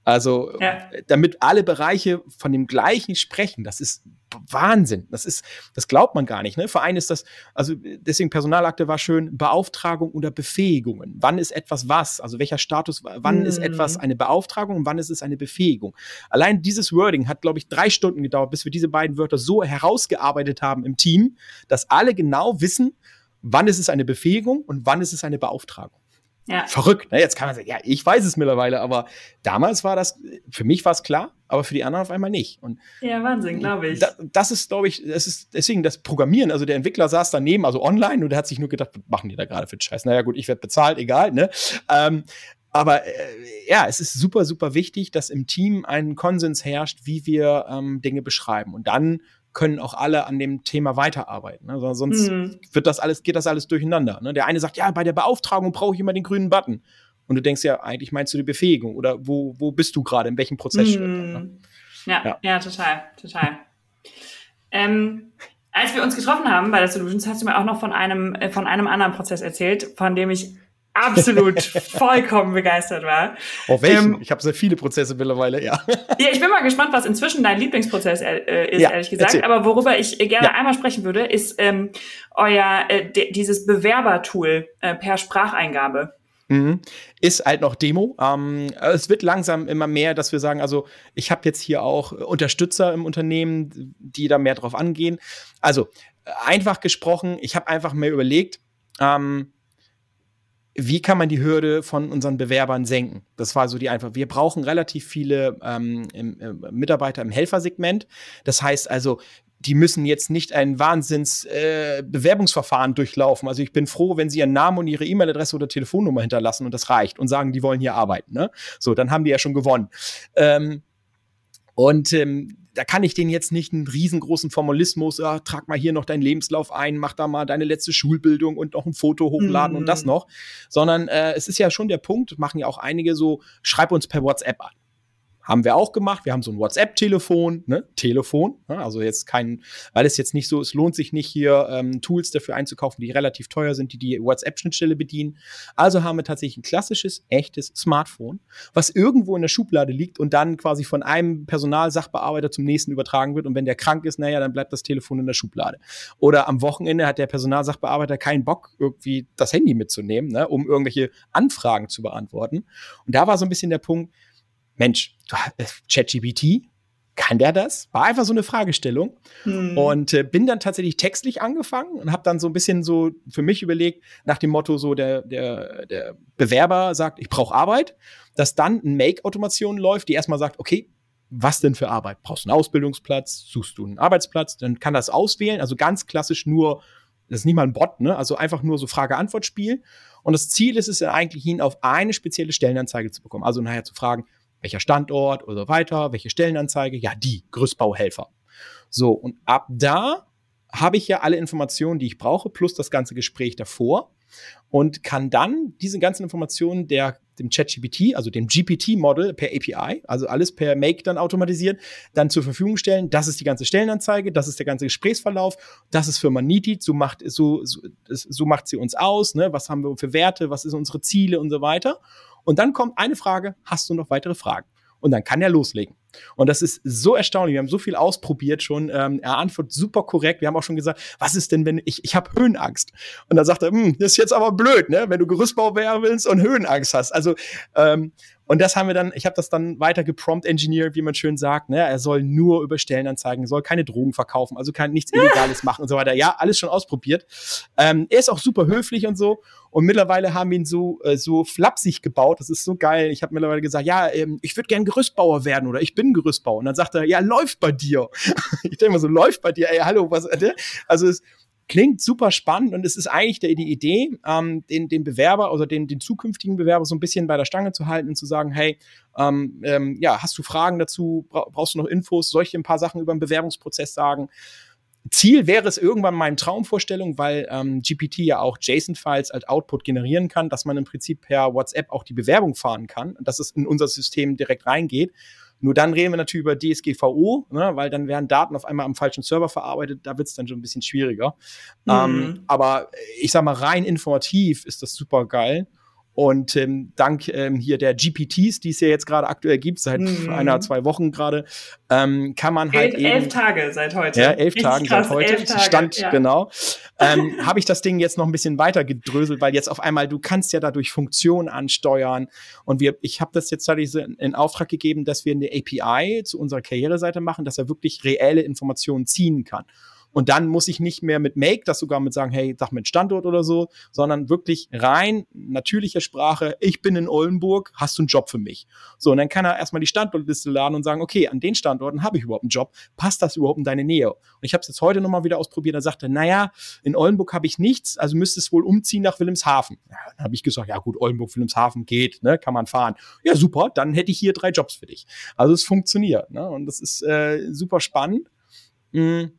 Also, ja. damit alle Bereiche von dem gleichen sprechen, das ist Wahnsinn. Das ist, das glaubt man gar nicht. Ne? Für einen ist das, also deswegen Personalakte war schön, Beauftragung oder Befähigungen. Wann ist etwas was? Also welcher Status, wann mhm. ist etwas eine Beauftragung und wann ist es eine Befähigung? Allein dieses Wording hat, glaube ich, drei Stunden gedauert, bis wir diese beiden Wörter so herausgearbeitet haben im Team, dass alle genau wissen, wann ist es eine Befähigung und wann ist es eine Beauftragung. Ja. Verrückt. Ne? Jetzt kann man sagen, ja, ich weiß es mittlerweile, aber damals war das, für mich war es klar, aber für die anderen auf einmal nicht. Und ja, Wahnsinn, glaube ich. Da, das ist, glaube ich, das ist deswegen das Programmieren. Also der Entwickler saß daneben, also online, und der hat sich nur gedacht, was machen die da gerade für einen Scheiß? Naja, gut, ich werde bezahlt, egal, ne? Ähm, aber äh, ja, es ist super, super wichtig, dass im Team ein Konsens herrscht, wie wir ähm, Dinge beschreiben. Und dann können auch alle an dem Thema weiterarbeiten. Ne? Sonst mhm. wird das alles, geht das alles durcheinander. Ne? Der eine sagt, ja, bei der Beauftragung brauche ich immer den grünen Button. Und du denkst ja, eigentlich meinst du die Befähigung oder wo, wo bist du gerade, in welchem Prozess? Mhm. Ne? Ja, ja, ja, total, total. Ähm, als wir uns getroffen haben bei der Solutions, hast du mir auch noch von einem, äh, von einem anderen Prozess erzählt, von dem ich absolut vollkommen begeistert war. Auf welchen? Ähm, ich habe sehr viele Prozesse mittlerweile, ja. Ja, ich bin mal gespannt, was inzwischen dein Lieblingsprozess äh, ist, ja, ehrlich gesagt. Erzähl. Aber worüber ich gerne ja. einmal sprechen würde, ist ähm, euer äh, dieses Bewerbertool äh, per Spracheingabe. Mhm. Ist halt noch Demo. Ähm, es wird langsam immer mehr, dass wir sagen, also ich habe jetzt hier auch Unterstützer im Unternehmen, die da mehr drauf angehen. Also einfach gesprochen, ich habe einfach mir überlegt, ähm, wie kann man die Hürde von unseren Bewerbern senken? Das war so die einfach. Wir brauchen relativ viele ähm, im, im Mitarbeiter im Helfersegment. Das heißt also, die müssen jetzt nicht ein Wahnsinns äh, durchlaufen. Also ich bin froh, wenn sie ihren Namen und ihre E-Mail-Adresse oder Telefonnummer hinterlassen und das reicht und sagen, die wollen hier arbeiten. Ne? So, dann haben die ja schon gewonnen. Ähm, und ähm, da kann ich den jetzt nicht einen riesengroßen Formalismus, ja, trag mal hier noch deinen Lebenslauf ein, mach da mal deine letzte Schulbildung und noch ein Foto hochladen mm. und das mhm. noch, sondern äh, es ist ja schon der Punkt, machen ja auch einige so, schreib uns per WhatsApp an. Haben wir auch gemacht. Wir haben so ein WhatsApp-Telefon, ne? Telefon. Ne? Also jetzt kein, weil es jetzt nicht so, es lohnt sich nicht hier ähm, Tools dafür einzukaufen, die relativ teuer sind, die die WhatsApp-Schnittstelle bedienen. Also haben wir tatsächlich ein klassisches, echtes Smartphone, was irgendwo in der Schublade liegt und dann quasi von einem Personalsachbearbeiter zum nächsten übertragen wird. Und wenn der krank ist, naja, dann bleibt das Telefon in der Schublade. Oder am Wochenende hat der Personalsachbearbeiter keinen Bock, irgendwie das Handy mitzunehmen, ne? um irgendwelche Anfragen zu beantworten. Und da war so ein bisschen der Punkt, Mensch, äh, ChatGPT, kann der das? War einfach so eine Fragestellung. Hm. Und äh, bin dann tatsächlich textlich angefangen und habe dann so ein bisschen so für mich überlegt, nach dem Motto, so der, der, der Bewerber sagt, ich brauche Arbeit, dass dann ein Make-Automation läuft, die erstmal sagt, okay, was denn für Arbeit? Brauchst du einen Ausbildungsplatz? Suchst du einen Arbeitsplatz? Dann kann das auswählen. Also ganz klassisch nur, das ist nicht mal ein Bot, ne? Also einfach nur so Frage-Antwort-Spiel. Und das Ziel ist es ja eigentlich, ihn auf eine spezielle Stellenanzeige zu bekommen. Also nachher zu fragen, welcher Standort oder weiter, welche Stellenanzeige? Ja, die Gerüstbauhelfer. So, und ab da habe ich ja alle Informationen, die ich brauche, plus das ganze Gespräch davor und kann dann diese ganzen Informationen der, dem ChatGPT, also dem GPT-Model per API, also alles per Make dann automatisiert, dann zur Verfügung stellen. Das ist die ganze Stellenanzeige, das ist der ganze Gesprächsverlauf, das ist Firma Niti, so macht, so, so, so macht sie uns aus, ne? was haben wir für Werte, was sind unsere Ziele und so weiter. Und dann kommt eine Frage, hast du noch weitere Fragen? Und dann kann er loslegen. Und das ist so erstaunlich. Wir haben so viel ausprobiert schon. Ähm, er antwortet super korrekt. Wir haben auch schon gesagt, was ist denn, wenn ich, ich habe Höhenangst? Und dann sagt er, hm, das ist jetzt aber blöd, ne? wenn du Gerüstbau werden willst und Höhenangst hast. Also ähm, und das haben wir dann, ich habe das dann weiter geprompt engineert, wie man schön sagt. Ne? Er soll nur über Stellenanzeigen, soll keine Drogen verkaufen, also kann nichts Illegales machen und so weiter. Ja, alles schon ausprobiert. Ähm, er ist auch super höflich und so. Und mittlerweile haben wir ihn so, äh, so flapsig gebaut. Das ist so geil. Ich habe mittlerweile gesagt, ja, ähm, ich würde gern Gerüstbauer werden oder ich bin Gerüstbauer. Und dann sagt er, ja, läuft bei dir. ich denke mal so, läuft bei dir. Ey, hallo, was? Äh, also es, klingt super spannend und es ist eigentlich die, die Idee, ähm, den, den Bewerber, also den, den zukünftigen Bewerber so ein bisschen bei der Stange zu halten und zu sagen, hey, ähm, ähm, ja, hast du Fragen dazu, brauchst du noch Infos, soll ich dir ein paar Sachen über den Bewerbungsprozess sagen? Ziel wäre es irgendwann meine Traumvorstellung, weil ähm, GPT ja auch JSON-Files als Output generieren kann, dass man im Prinzip per WhatsApp auch die Bewerbung fahren kann, dass es in unser System direkt reingeht. Nur dann reden wir natürlich über DSGVO, ne, weil dann werden Daten auf einmal am falschen Server verarbeitet. Da wird es dann schon ein bisschen schwieriger. Mhm. Ähm, aber ich sag mal, rein informativ ist das super geil. Und ähm, dank ähm, hier der GPTs, die es ja jetzt gerade aktuell gibt, seit mhm. einer, zwei Wochen gerade, ähm, kann man halt elf, eben. Elf Tage seit heute. Ja, elf Tage seit heute. Tage, Stand, ja. genau. ähm, Habe ich das Ding jetzt noch ein bisschen weiter gedröselt, weil jetzt auf einmal, du kannst ja dadurch Funktionen ansteuern. Und wir, ich habe das jetzt tatsächlich in Auftrag gegeben, dass wir eine API zu unserer Karriereseite machen, dass er wirklich reelle Informationen ziehen kann. Und dann muss ich nicht mehr mit Make das sogar mit sagen, hey, sag mit Standort oder so, sondern wirklich rein natürliche Sprache. Ich bin in Oldenburg, hast du einen Job für mich? So, und dann kann er erstmal die Standortliste laden und sagen, okay, an den Standorten habe ich überhaupt einen Job. Passt das überhaupt in deine Nähe? Und ich habe es jetzt heute nochmal wieder ausprobiert. Er sagte, naja, in Oldenburg habe ich nichts, also müsste es wohl umziehen nach Wilhelmshaven. Ja, dann habe ich gesagt, ja gut, Oldenburg, Wilhelmshaven geht, ne, kann man fahren. Ja, super, dann hätte ich hier drei Jobs für dich. Also es funktioniert, ne? Und das ist äh, super spannend. Mhm.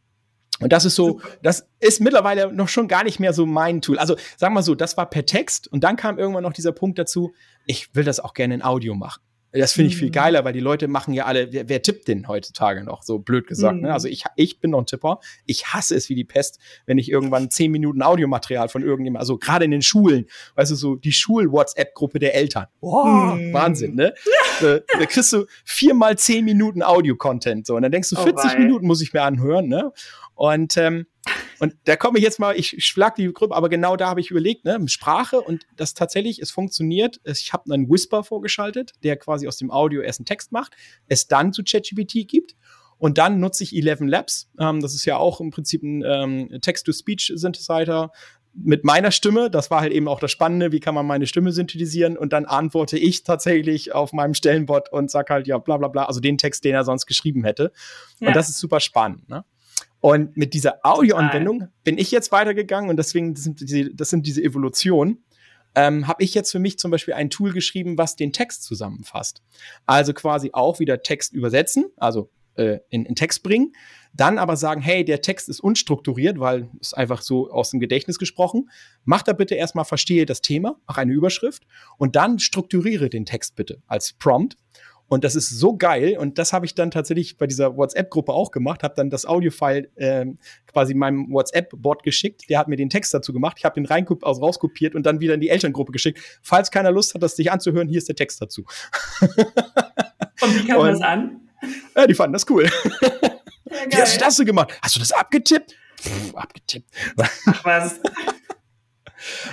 Und das ist so, das ist mittlerweile noch schon gar nicht mehr so mein Tool. Also sagen wir so, das war per Text und dann kam irgendwann noch dieser Punkt dazu, ich will das auch gerne in Audio machen. Das finde ich viel mhm. geiler, weil die Leute machen ja alle, wer, wer tippt denn heutzutage noch, so blöd gesagt. Ne? Mhm. Ne? Also ich, ich bin noch ein Tipper. Ich hasse es wie die Pest, wenn ich irgendwann zehn Minuten Audiomaterial von irgendjemandem, also gerade in den Schulen, weißt du, so die Schul-WhatsApp-Gruppe der Eltern. Boah, mhm. Wahnsinn, ne? da, da, kriegst du viermal zehn Minuten Audio-Content. So, und dann denkst du, 40 oh, Minuten muss ich mir anhören, ne? Und, ähm, und da komme ich jetzt mal, ich schlag die Gruppe, aber genau da habe ich überlegt, ne, Sprache und das tatsächlich, es funktioniert. Ich habe einen Whisper vorgeschaltet, der quasi aus dem Audio erst einen Text macht, es dann zu ChatGPT gibt. Und dann nutze ich 11 Labs. Ähm, das ist ja auch im Prinzip ein ähm, Text-to-Speech-Synthesizer mit meiner Stimme. Das war halt eben auch das Spannende. Wie kann man meine Stimme synthetisieren? Und dann antworte ich tatsächlich auf meinem Stellenbot und sag halt, ja, bla, bla, bla. Also den Text, den er sonst geschrieben hätte. Ja. Und das ist super spannend. Ne? Und mit dieser Audioanwendung bin ich jetzt weitergegangen und deswegen das sind diese, das sind diese Evolutionen. Ähm, habe ich jetzt für mich zum Beispiel ein Tool geschrieben, was den Text zusammenfasst. Also quasi auch wieder Text übersetzen, also äh, in, in Text bringen, dann aber sagen, hey, der Text ist unstrukturiert, weil es einfach so aus dem Gedächtnis gesprochen. Mach da bitte erstmal, verstehe das Thema, mach eine Überschrift und dann strukturiere den Text bitte als Prompt. Und das ist so geil. Und das habe ich dann tatsächlich bei dieser WhatsApp-Gruppe auch gemacht. Habe dann das Audio-File ähm, quasi meinem WhatsApp-Bot geschickt. Der hat mir den Text dazu gemacht. Ich habe den rein aus rauskopiert und dann wieder in die Elterngruppe geschickt. Falls keiner Lust hat, das sich anzuhören, hier ist der Text dazu. Und wie kam und, das an? Ja, die fanden das cool. Ja, wie hast du das so gemacht? Hast du das abgetippt? Pff, abgetippt. Ach was.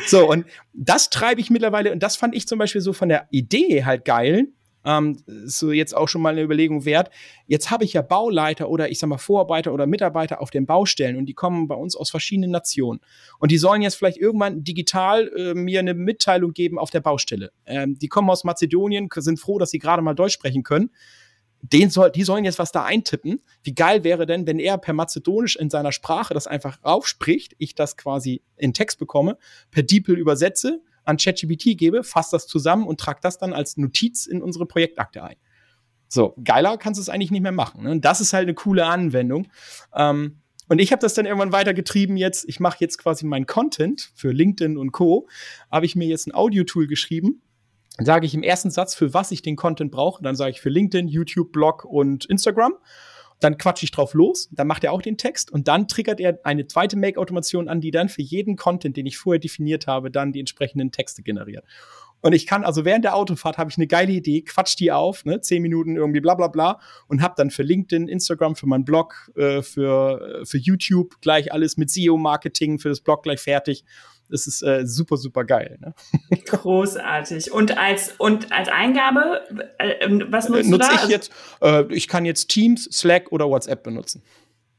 So, und das treibe ich mittlerweile, und das fand ich zum Beispiel so von der Idee halt geil, ähm, so jetzt auch schon mal eine Überlegung wert. Jetzt habe ich ja Bauleiter oder ich sag mal Vorarbeiter oder Mitarbeiter auf den Baustellen und die kommen bei uns aus verschiedenen Nationen. Und die sollen jetzt vielleicht irgendwann digital äh, mir eine Mitteilung geben auf der Baustelle. Ähm, die kommen aus Mazedonien, sind froh, dass sie gerade mal Deutsch sprechen können den soll, die sollen jetzt was da eintippen. Wie geil wäre denn, wenn er per Mazedonisch in seiner Sprache das einfach raufspricht, ich das quasi in Text bekomme, per DeepL übersetze an ChatGPT gebe, fasse das zusammen und trage das dann als Notiz in unsere Projektakte ein. So, geiler kannst du es eigentlich nicht mehr machen. Ne? Und das ist halt eine coole Anwendung. Ähm, und ich habe das dann irgendwann weitergetrieben jetzt. Ich mache jetzt quasi mein Content für LinkedIn und Co. Habe ich mir jetzt ein Audio-Tool geschrieben. Dann sage ich im ersten Satz, für was ich den Content brauche. Dann sage ich für LinkedIn, YouTube, Blog und Instagram dann quatsche ich drauf los, dann macht er auch den Text und dann triggert er eine zweite Make-Automation an, die dann für jeden Content, den ich vorher definiert habe, dann die entsprechenden Texte generiert. Und ich kann also während der Autofahrt habe ich eine geile Idee, quatsch die auf, ne, zehn Minuten irgendwie bla bla bla und habe dann für LinkedIn, Instagram, für meinen Blog, äh, für, äh, für YouTube gleich alles mit SEO-Marketing für das Blog gleich fertig. Das ist äh, super, super geil. Ne? Großartig. Und als, und als Eingabe, äh, ähm, was nutzt äh, nutze ich jetzt? Äh, ich kann jetzt Teams, Slack oder WhatsApp benutzen.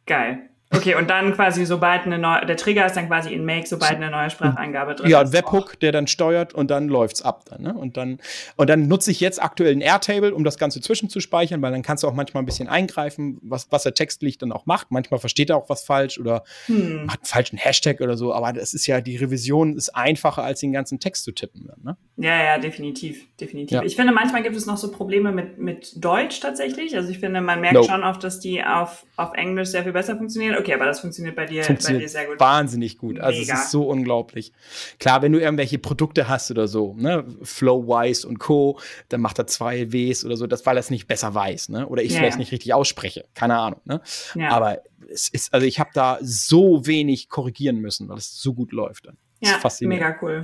Geil. Okay, und dann quasi, sobald eine neue, der Trigger ist dann quasi in Make, sobald eine neue Spracheingabe drin ja, ist. Ja, Webhook, der dann steuert und dann läuft's ab dann, ne? Und dann, und dann nutze ich jetzt aktuell ein Airtable, um das Ganze zwischenzuspeichern, weil dann kannst du auch manchmal ein bisschen eingreifen, was, was er textlich dann auch macht. Manchmal versteht er auch was falsch oder hm. hat einen falschen Hashtag oder so, aber das ist ja, die Revision ist einfacher, als den ganzen Text zu tippen. Ne? Ja, ja, definitiv, definitiv. Ja. Ich finde, manchmal gibt es noch so Probleme mit, mit Deutsch tatsächlich. Also ich finde, man merkt no. schon oft, dass die auf, auf Englisch sehr viel besser funktionieren. Okay, aber das funktioniert bei dir, funktioniert bei dir sehr gut. Wahnsinnig gut. Also Mega. es ist so unglaublich. Klar, wenn du irgendwelche Produkte hast oder so, ne, Flowwise und Co., dann macht er zwei Ws oder so, das weil er es nicht besser weiß, ne? Oder ich ja, vielleicht ja. nicht richtig ausspreche. Keine Ahnung. Ne? Ja. Aber es ist, also ich habe da so wenig korrigieren müssen, weil es so gut läuft. Dann. Ja, mega cool.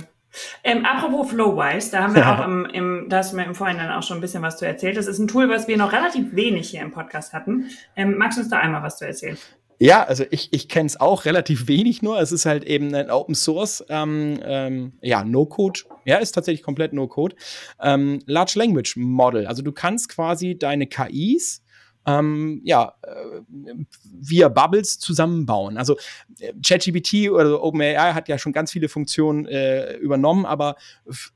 Ähm, apropos Flowwise, da haben wir auch im, im, da hast du mir im Vorhinein auch schon ein bisschen was zu erzählt. Das ist ein Tool, was wir noch relativ wenig hier im Podcast hatten. Ähm, magst du uns da einmal was zu erzählen? Ja, also ich, ich kenne es auch relativ wenig nur. Es ist halt eben ein Open Source, ähm, ähm, ja, No-Code. Ja, ist tatsächlich komplett No-Code. Ähm, Large Language Model. Also du kannst quasi deine KIs ähm, ja, äh, via Bubbles zusammenbauen. Also äh, ChatGPT oder OpenAI hat ja schon ganz viele Funktionen äh, übernommen, aber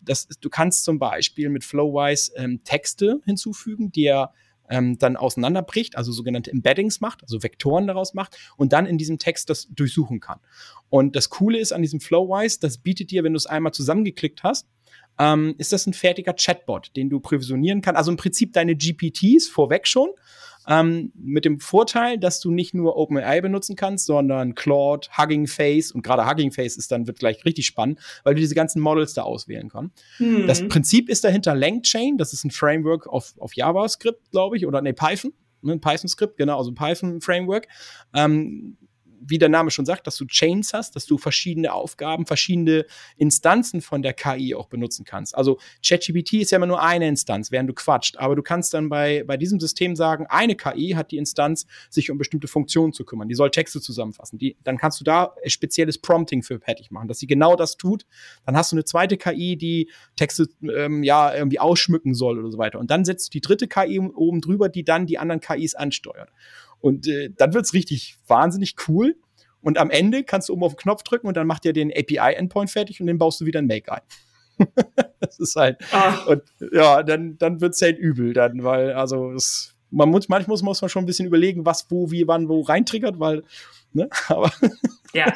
das, du kannst zum Beispiel mit Flowwise ähm, Texte hinzufügen, die er ähm, dann auseinanderbricht, also sogenannte Embeddings macht, also Vektoren daraus macht und dann in diesem Text das durchsuchen kann. Und das Coole ist an diesem Flowwise, das bietet dir, wenn du es einmal zusammengeklickt hast, ähm, ist das ein fertiger Chatbot, den du provisionieren kannst. Also im Prinzip deine GPTs vorweg schon. Ähm, mit dem Vorteil, dass du nicht nur OpenAI benutzen kannst, sondern Claude, Hugging Face und gerade Hugging Face ist dann wird gleich richtig spannend, weil du diese ganzen Models da auswählen kannst. Hm. Das Prinzip ist dahinter LangChain, das ist ein Framework auf, auf JavaScript, glaube ich, oder nee, Python. Ne, Python-Skript, genau, also ein Python-Framework. Ähm, wie der Name schon sagt, dass du Chains hast, dass du verschiedene Aufgaben, verschiedene Instanzen von der KI auch benutzen kannst. Also ChatGPT ist ja immer nur eine Instanz, während du quatscht. Aber du kannst dann bei, bei diesem System sagen, eine KI hat die Instanz, sich um bestimmte Funktionen zu kümmern. Die soll Texte zusammenfassen. Die, dann kannst du da spezielles Prompting für fertig machen, dass sie genau das tut. Dann hast du eine zweite KI, die Texte ähm, ja irgendwie ausschmücken soll oder so weiter. Und dann setzt du die dritte KI oben drüber, die dann die anderen KIs ansteuert. Und äh, dann wird's richtig wahnsinnig cool. Und am Ende kannst du oben auf den Knopf drücken und dann macht er den API-Endpoint fertig und den baust du wieder in Make ein. das ist halt. Ach. Und ja, dann, dann wird's halt übel, dann, weil, also es, man muss, manchmal muss man schon ein bisschen überlegen, was, wo, wie, wann, wo reintriggert, weil, ne, aber. ja.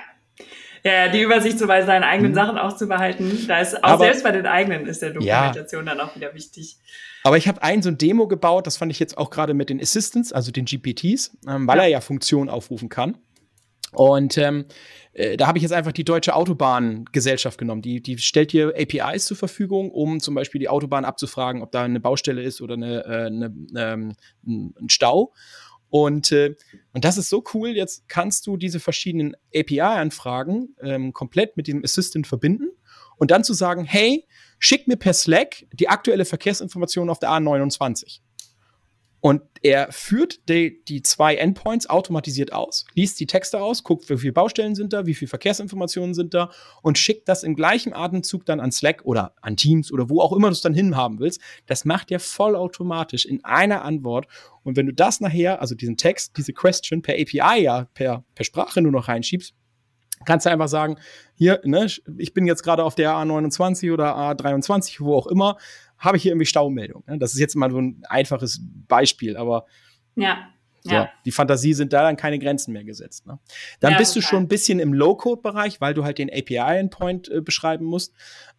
Ja, die Übersicht so bei seinen eigenen mhm. Sachen auch zu behalten, da ist auch aber, selbst bei den eigenen ist der Dokumentation ja. dann auch wieder wichtig. Aber ich habe ein so ein Demo gebaut, das fand ich jetzt auch gerade mit den Assistants, also den GPTs, ähm, weil ja. er ja Funktionen aufrufen kann. Und ähm, äh, da habe ich jetzt einfach die Deutsche Autobahngesellschaft genommen. Die, die stellt dir APIs zur Verfügung, um zum Beispiel die Autobahn abzufragen, ob da eine Baustelle ist oder eine, äh, eine, ähm, ein Stau. Und, äh, und das ist so cool. Jetzt kannst du diese verschiedenen API-Anfragen ähm, komplett mit dem Assistant verbinden und dann zu sagen, hey, schick mir per Slack die aktuelle Verkehrsinformation auf der A29. Und er führt die, die zwei Endpoints automatisiert aus, liest die Texte aus, guckt, wie viele Baustellen sind da, wie viele Verkehrsinformationen sind da und schickt das im gleichen Atemzug dann an Slack oder an Teams oder wo auch immer du es dann hinhaben willst. Das macht er vollautomatisch in einer Antwort. Und wenn du das nachher, also diesen Text, diese Question per API ja, per, per Sprache nur noch reinschiebst, kannst du einfach sagen, hier, ne, ich bin jetzt gerade auf der A29 oder A23, wo auch immer, habe ich hier irgendwie Staumeldung. Ne? Das ist jetzt mal so ein einfaches Beispiel, aber ja. So, ja. Die Fantasie sind da dann keine Grenzen mehr gesetzt. Ne? Dann ja, bist du schon ein bisschen im Low-Code-Bereich, weil du halt den API-Endpoint äh, beschreiben musst.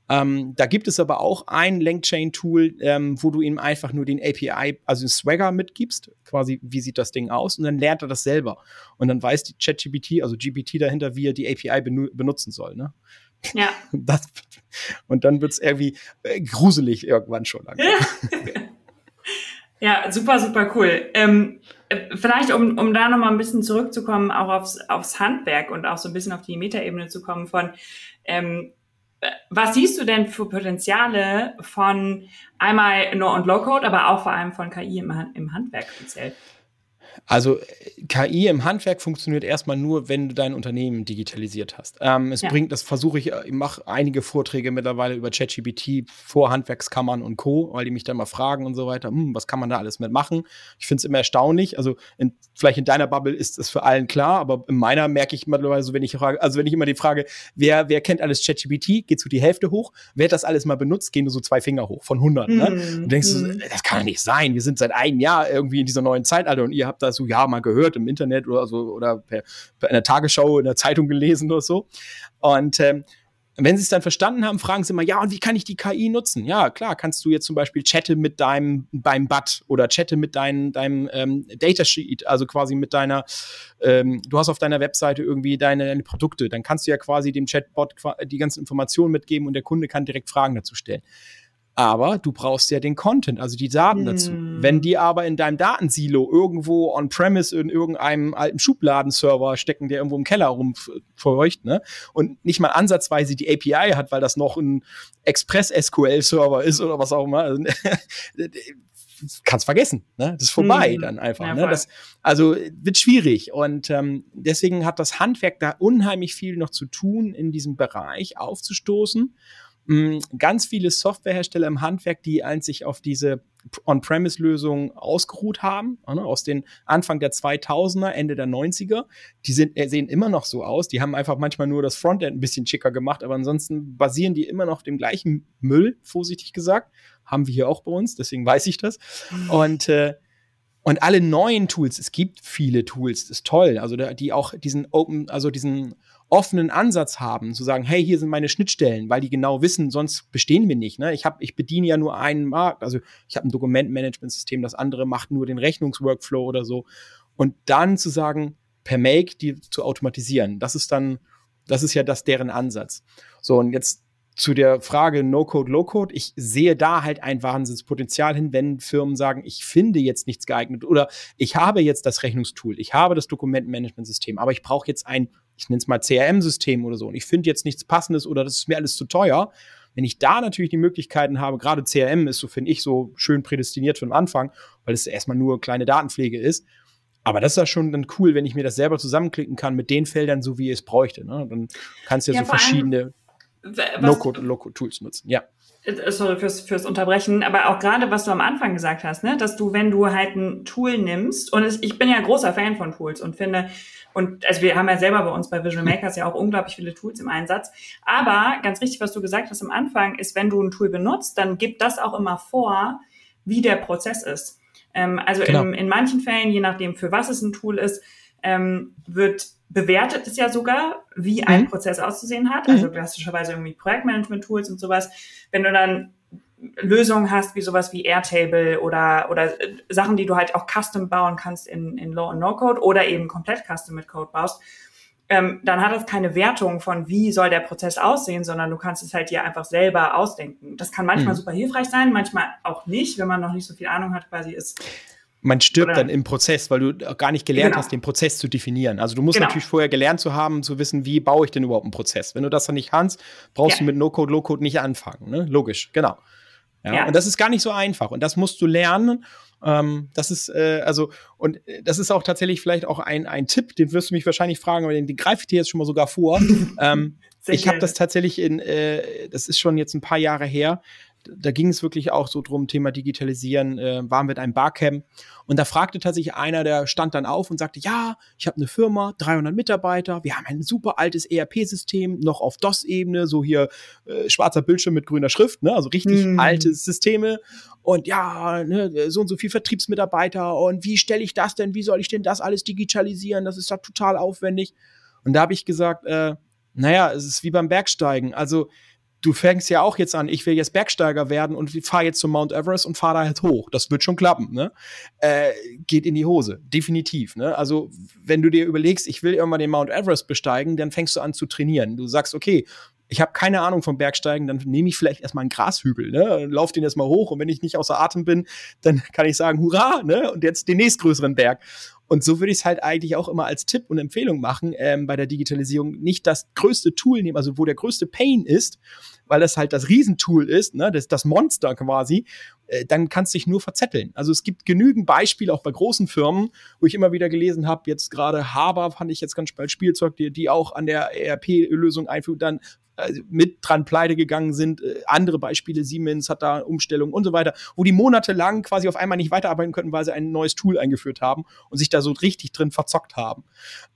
Ähm, da gibt es aber auch ein LangChain-Tool, ähm, wo du ihm einfach nur den API, also den Swagger mitgibst, quasi, wie sieht das Ding aus, und dann lernt er das selber. Und dann weiß die ChatGPT, also GPT dahinter, wie er die API benu benutzen soll. Ne? Ja. Das, und dann wird es irgendwie äh, gruselig irgendwann schon. ja, super, super cool. Ähm, äh, vielleicht, um, um da nochmal ein bisschen zurückzukommen, auch aufs, aufs Handwerk und auch so ein bisschen auf die Metaebene zu kommen von, ähm, was siehst du denn für Potenziale von einmal No- und Low-Code, aber auch vor allem von KI im, im Handwerk speziell? Also KI im Handwerk funktioniert erstmal nur, wenn du dein Unternehmen digitalisiert hast. Ähm, es ja. bringt, das versuche ich, ich mache einige Vorträge mittlerweile über ChatGPT vor Handwerkskammern und Co., weil die mich dann mal fragen und so weiter, hm, was kann man da alles mitmachen? Ich finde es immer erstaunlich. Also in, vielleicht in deiner Bubble ist es für allen klar, aber in meiner merke ich mittlerweile so, wenn ich frage, also wenn ich immer die Frage, wer, wer kennt alles ChatGPT, geht so die Hälfte hoch, wer hat das alles mal benutzt, gehen nur so zwei Finger hoch von 100. Mm, ne? Und denkst mm. du, das kann ja nicht sein. Wir sind seit einem Jahr irgendwie in dieser neuen Zeitalter und ihr habt da so, ja, mal gehört im Internet oder so oder per, per in der Tagesschau, in der Zeitung gelesen oder so. Und ähm, wenn sie es dann verstanden haben, fragen sie immer, ja, und wie kann ich die KI nutzen? Ja, klar, kannst du jetzt zum Beispiel chatte mit deinem beim Bot oder chatte mit dein, deinem ähm, Datasheet, also quasi mit deiner, ähm, du hast auf deiner Webseite irgendwie deine, deine Produkte, dann kannst du ja quasi dem Chatbot die ganzen Informationen mitgeben und der Kunde kann direkt Fragen dazu stellen. Aber du brauchst ja den Content, also die Daten dazu. Mm. Wenn die aber in deinem Datensilo irgendwo on-premise in irgendeinem alten Schubladenserver stecken, der irgendwo im Keller rumfeucht, ne, und nicht mal ansatzweise die API hat, weil das noch ein Express-SQL-Server ist oder was auch immer, kannst vergessen, ne? Das ist vorbei mm. dann einfach. Ja, ne? Das, also wird schwierig. Und ähm, deswegen hat das Handwerk da unheimlich viel noch zu tun, in diesem Bereich aufzustoßen. Mm, ganz viele Softwarehersteller im Handwerk, die einzig auf diese On-Premise-Lösung ausgeruht haben, ne, aus den Anfang der 2000er, Ende der 90er, die sind, äh, sehen immer noch so aus. Die haben einfach manchmal nur das Frontend ein bisschen schicker gemacht, aber ansonsten basieren die immer noch auf dem gleichen Müll, vorsichtig gesagt. Haben wir hier auch bei uns, deswegen weiß ich das. Mhm. Und äh, und alle neuen Tools, es gibt viele Tools, das ist toll, also die auch diesen Open, also diesen offenen Ansatz haben, zu sagen, hey, hier sind meine Schnittstellen, weil die genau wissen, sonst bestehen wir nicht. Ne? Ich, hab, ich bediene ja nur einen Markt, also ich habe ein Dokumentmanagementsystem, das andere macht nur den Rechnungsworkflow oder so. Und dann zu sagen, per Make die zu automatisieren, das ist dann, das ist ja das deren Ansatz. So, und jetzt zu der Frage No-Code, Low-Code, ich sehe da halt ein Wahnsinnspotenzial hin, wenn Firmen sagen, ich finde jetzt nichts geeignet oder ich habe jetzt das Rechnungstool, ich habe das Dokumentenmanagementsystem, aber ich brauche jetzt ein ich nenne es mal CRM-System oder so, und ich finde jetzt nichts Passendes oder das ist mir alles zu teuer, wenn ich da natürlich die Möglichkeiten habe, gerade CRM ist so, finde ich, so schön prädestiniert für den Anfang, weil es erstmal nur kleine Datenpflege ist. Aber das ist ja schon dann cool, wenn ich mir das selber zusammenklicken kann mit den Feldern, so wie ich es bräuchte. Ne? Dann kannst du ja, ja so verschiedene Und Low-Code-Tools nutzen. Ja. Äh, sorry fürs, fürs Unterbrechen, aber auch gerade, was du am Anfang gesagt hast, ne, dass du, wenn du halt ein Tool nimmst, und es, ich bin ja großer Fan von Tools und finde, und also wir haben ja selber bei uns bei Visual Makers ja auch unglaublich viele Tools im Einsatz. Aber ganz richtig, was du gesagt hast am Anfang, ist, wenn du ein Tool benutzt, dann gib das auch immer vor, wie der Prozess ist. Ähm, also genau. in, in manchen Fällen, je nachdem, für was es ein Tool ist, ähm, wird bewertet es ja sogar, wie mhm. ein Prozess auszusehen hat. Also mhm. klassischerweise irgendwie Projektmanagement-Tools und sowas. Wenn du dann Lösungen hast, wie sowas wie Airtable oder, oder äh, Sachen, die du halt auch custom bauen kannst in, in Low- und No-Code oder eben komplett custom mit Code baust, ähm, dann hat das keine Wertung von, wie soll der Prozess aussehen, sondern du kannst es halt dir einfach selber ausdenken. Das kann manchmal mhm. super hilfreich sein, manchmal auch nicht, wenn man noch nicht so viel Ahnung hat, quasi ist. Man stirbt Oder? dann im Prozess, weil du gar nicht gelernt genau. hast, den Prozess zu definieren. Also du musst genau. natürlich vorher gelernt zu haben, zu wissen, wie baue ich denn überhaupt einen Prozess. Wenn du das dann nicht kannst, brauchst ja. du mit No-Code, Low-Code nicht anfangen. Ne? Logisch, genau. Ja, ja. Und das ist gar nicht so einfach. Und das musst du lernen. Ähm, das ist, äh, also, und äh, das ist auch tatsächlich vielleicht auch ein, ein Tipp, den wirst du mich wahrscheinlich fragen, aber den, den greife ich dir jetzt schon mal sogar vor. ähm, ich habe das tatsächlich in, äh, das ist schon jetzt ein paar Jahre her, da ging es wirklich auch so drum, Thema Digitalisieren, äh, waren mit einem Barcamp. Und da fragte tatsächlich einer, der stand dann auf und sagte, ja, ich habe eine Firma, 300 Mitarbeiter, wir haben ein super altes ERP-System, noch auf DOS-Ebene, so hier äh, schwarzer Bildschirm mit grüner Schrift, ne, also richtig mm. alte Systeme. Und ja, ne, so und so viel Vertriebsmitarbeiter und wie stelle ich das denn, wie soll ich denn das alles digitalisieren, das ist da total aufwendig. Und da habe ich gesagt, äh, naja, es ist wie beim Bergsteigen, also du fängst ja auch jetzt an, ich will jetzt Bergsteiger werden und fahre jetzt zum Mount Everest und fahre da halt hoch. Das wird schon klappen, ne? Äh, geht in die Hose, definitiv. Ne? Also, wenn du dir überlegst, ich will irgendwann den Mount Everest besteigen, dann fängst du an zu trainieren. Du sagst, okay, Ich habe keine Ahnung vom Bergsteigen, dann nehme ich vielleicht erstmal einen Grashügel, ne? Lauf den erstmal hoch und wenn ich nicht außer Atem bin, dann kann ich sagen, hurra, ne? Und jetzt den nächstgrößeren Berg. Und so würde ich es halt eigentlich auch immer als Tipp und Empfehlung machen ähm, bei der Digitalisierung. Nicht das größte Tool nehmen, also wo der größte Pain ist, weil das halt das Riesentool ist, ne, das, das Monster quasi, äh, dann kannst du dich nur verzetteln. Also es gibt genügend Beispiele auch bei großen Firmen, wo ich immer wieder gelesen habe, jetzt gerade Haber fand ich jetzt ganz bald Spielzeug, die, die auch an der ERP-Lösung einführen, dann mit dran pleite gegangen sind. Äh, andere Beispiele, Siemens hat da Umstellungen und so weiter, wo die monatelang quasi auf einmal nicht weiterarbeiten könnten, weil sie ein neues Tool eingeführt haben und sich da so richtig drin verzockt haben.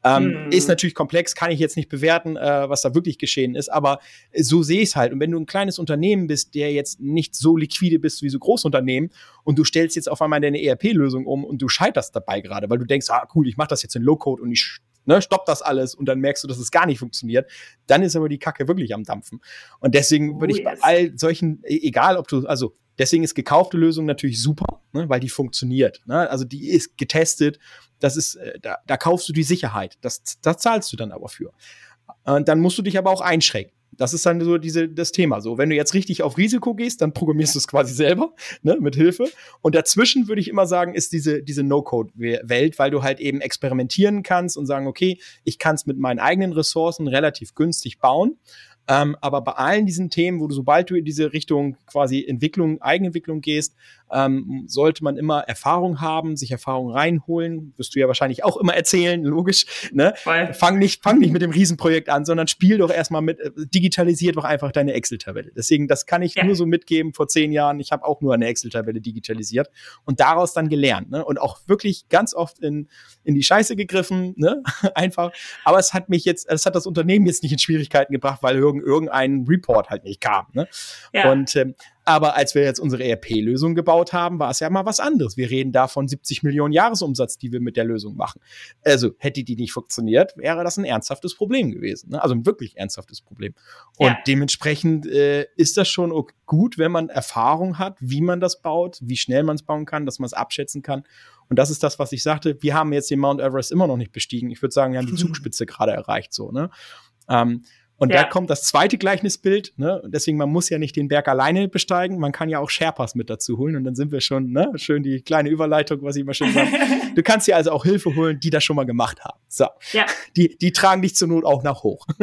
Ähm, hm. Ist natürlich komplex, kann ich jetzt nicht bewerten, äh, was da wirklich geschehen ist, aber so sehe ich es halt. Und wenn du ein kleines Unternehmen bist, der jetzt nicht so liquide bist wie so Großunternehmen und du stellst jetzt auf einmal deine ERP-Lösung um und du scheiterst dabei gerade, weil du denkst, ah cool, ich mache das jetzt in Low-Code und ich ne, stopp das alles und dann merkst du, dass es gar nicht funktioniert, dann ist aber die Kacke wirklich am Dampfen. Und deswegen würde oh, ich yes. bei all solchen, e, egal ob du, also deswegen ist gekaufte Lösung natürlich super, ne, weil die funktioniert. Ne? Also die ist getestet, das ist, äh, da, da kaufst du die Sicherheit, das, das zahlst du dann aber für. Und dann musst du dich aber auch einschränken. Das ist dann so diese, das Thema. So, wenn du jetzt richtig auf Risiko gehst, dann programmierst du es quasi selber, ne, mit Hilfe. Und dazwischen würde ich immer sagen, ist diese, diese No-Code-Welt, weil du halt eben experimentieren kannst und sagen, okay, ich kann es mit meinen eigenen Ressourcen relativ günstig bauen. Ähm, aber bei allen diesen Themen, wo du, sobald du in diese Richtung quasi Entwicklung, Eigenentwicklung gehst, ähm, sollte man immer Erfahrung haben, sich Erfahrung reinholen. Wirst du ja wahrscheinlich auch immer erzählen, logisch. Ne? Fang nicht, fang nicht mit dem Riesenprojekt an, sondern spiel doch erstmal mit, äh, digitalisiert doch einfach deine Excel-Tabelle. Deswegen, das kann ich ja. nur so mitgeben vor zehn Jahren. Ich habe auch nur eine Excel-Tabelle digitalisiert und daraus dann gelernt. Ne? Und auch wirklich ganz oft in, in die Scheiße gegriffen, ne? einfach. Aber es hat mich jetzt, es hat das Unternehmen jetzt nicht in Schwierigkeiten gebracht, weil irgendein Report halt nicht kam. Ne? Ja. Und ähm, aber als wir jetzt unsere ERP-Lösung gebaut haben, war es ja mal was anderes. Wir reden da von 70 Millionen Jahresumsatz, die wir mit der Lösung machen. Also hätte die nicht funktioniert, wäre das ein ernsthaftes Problem gewesen. Ne? Also ein wirklich ernsthaftes Problem. Und ja. dementsprechend äh, ist das schon gut, wenn man Erfahrung hat, wie man das baut, wie schnell man es bauen kann, dass man es abschätzen kann. Und das ist das, was ich sagte. Wir haben jetzt den Mount Everest immer noch nicht bestiegen. Ich würde sagen, wir haben die Zugspitze gerade erreicht, so, ne? Ähm, und ja. da kommt das zweite Gleichnisbild, ne? Deswegen, man muss ja nicht den Berg alleine besteigen, man kann ja auch Sherpas mit dazu holen und dann sind wir schon, ne? Schön die kleine Überleitung, was ich immer schon sage. du kannst dir also auch Hilfe holen, die das schon mal gemacht haben. So. Ja. Die, die tragen dich zur Not auch nach hoch.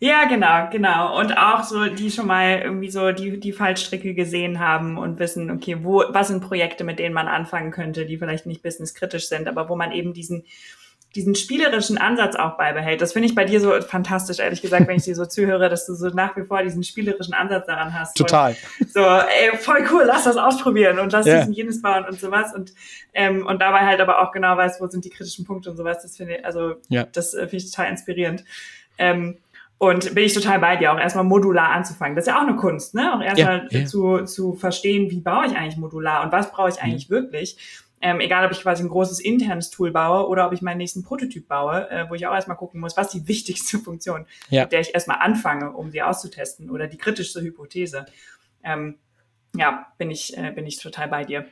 Ja, genau, genau. Und auch so, die schon mal irgendwie so die, die Fallstricke gesehen haben und wissen, okay, wo, was sind Projekte, mit denen man anfangen könnte, die vielleicht nicht businesskritisch sind, aber wo man eben diesen, diesen spielerischen Ansatz auch beibehält. Das finde ich bei dir so fantastisch, ehrlich gesagt, wenn ich dir so zuhöre, dass du so nach wie vor diesen spielerischen Ansatz daran hast. Total. so, ey, voll cool, lass das ausprobieren und lass yeah. diesen jenes bauen und sowas und ähm, und dabei halt aber auch genau weißt, wo sind die kritischen Punkte und sowas. Das finde ich, also ja. das äh, finde ich total inspirierend. Ähm, und bin ich total bei dir, auch erstmal modular anzufangen. Das ist ja auch eine Kunst, ne? Auch erstmal ja, ja. zu, zu verstehen, wie baue ich eigentlich modular und was brauche ich eigentlich mhm. wirklich. Ähm, egal, ob ich quasi ein großes internes Tool baue oder ob ich meinen nächsten Prototyp baue, äh, wo ich auch erstmal gucken muss, was die wichtigste Funktion, ja. mit der ich erstmal anfange, um sie auszutesten oder die kritischste Hypothese. Ähm, ja, bin ich, äh, bin ich total bei dir.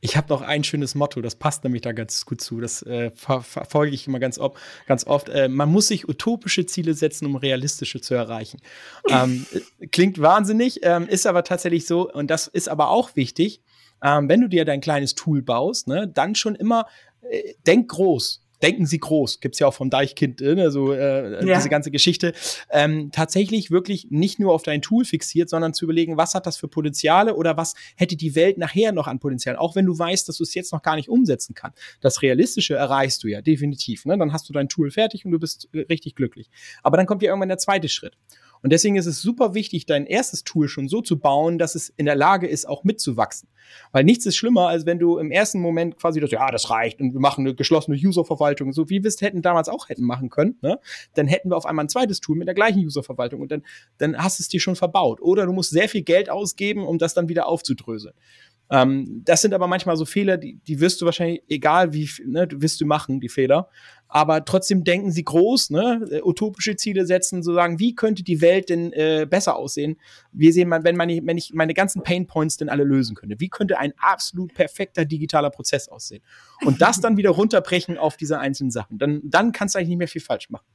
Ich habe noch ein schönes Motto, das passt nämlich da ganz gut zu. Das äh, ver verfolge ich immer ganz, ob, ganz oft. Äh, man muss sich utopische Ziele setzen, um realistische zu erreichen. ähm, klingt wahnsinnig, ähm, ist aber tatsächlich so. Und das ist aber auch wichtig, ähm, wenn du dir dein kleines Tool baust, ne, dann schon immer äh, denk groß. Denken Sie groß, gibt's ja auch vom Deichkind, ne, so äh, ja. diese ganze Geschichte. Ähm, tatsächlich wirklich nicht nur auf dein Tool fixiert, sondern zu überlegen, was hat das für Potenziale oder was hätte die Welt nachher noch an Potenzial, auch wenn du weißt, dass du es jetzt noch gar nicht umsetzen kannst. Das Realistische erreichst du ja definitiv. Ne? Dann hast du dein Tool fertig und du bist äh, richtig glücklich. Aber dann kommt ja irgendwann der zweite Schritt. Und deswegen ist es super wichtig, dein erstes Tool schon so zu bauen, dass es in der Lage ist, auch mitzuwachsen. Weil nichts ist schlimmer, als wenn du im ersten Moment quasi das, ja, das reicht und wir machen eine geschlossene Userverwaltung, so wie wir es hätten damals auch hätten machen können, ne? Dann hätten wir auf einmal ein zweites Tool mit der gleichen Userverwaltung und dann, dann hast du es dir schon verbaut. Oder du musst sehr viel Geld ausgeben, um das dann wieder aufzudröseln. Ähm, das sind aber manchmal so Fehler, die, die wirst du wahrscheinlich, egal wie, ne, wirst du machen, die Fehler. Aber trotzdem denken sie groß, ne, äh, utopische Ziele setzen, so sagen, wie könnte die Welt denn äh, besser aussehen? Wir sehen mal, wenn, meine, wenn ich meine ganzen Pain Points denn alle lösen könnte, wie könnte ein absolut perfekter digitaler Prozess aussehen? Und das dann wieder runterbrechen auf diese einzelnen Sachen. Dann, dann kannst du eigentlich nicht mehr viel falsch machen.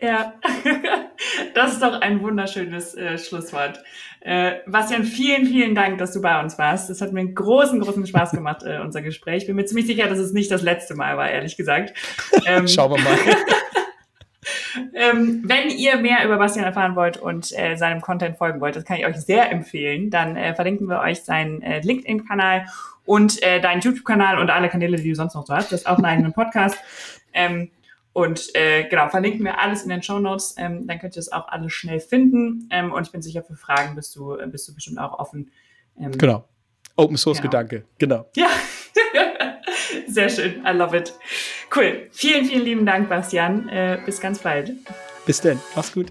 Ja, Das ist doch ein wunderschönes äh, Schlusswort. Äh, Bastian, vielen, vielen Dank, dass du bei uns warst. Es hat mir einen großen, großen Spaß gemacht, äh, unser Gespräch. Ich bin mir ziemlich sicher, dass es nicht das letzte Mal war, ehrlich gesagt. Ähm, Schauen wir mal. ähm, wenn ihr mehr über Bastian erfahren wollt und äh, seinem Content folgen wollt, das kann ich euch sehr empfehlen, dann äh, verlinken wir euch seinen äh, LinkedIn-Kanal und äh, deinen YouTube-Kanal und alle Kanäle, die du sonst noch so hast. Du hast auch einen eigenen Podcast. Ähm, und äh, genau, verlinken wir alles in den Show Notes. Ähm, dann könnt ihr es auch alles schnell finden. Ähm, und ich bin sicher, für Fragen bist du, äh, bist du bestimmt auch offen. Ähm, genau. Open Source genau. Gedanke, genau. Ja, sehr schön. I love it. Cool. Vielen, vielen lieben Dank, Bastian. Äh, bis ganz bald. Bis denn. Mach's gut.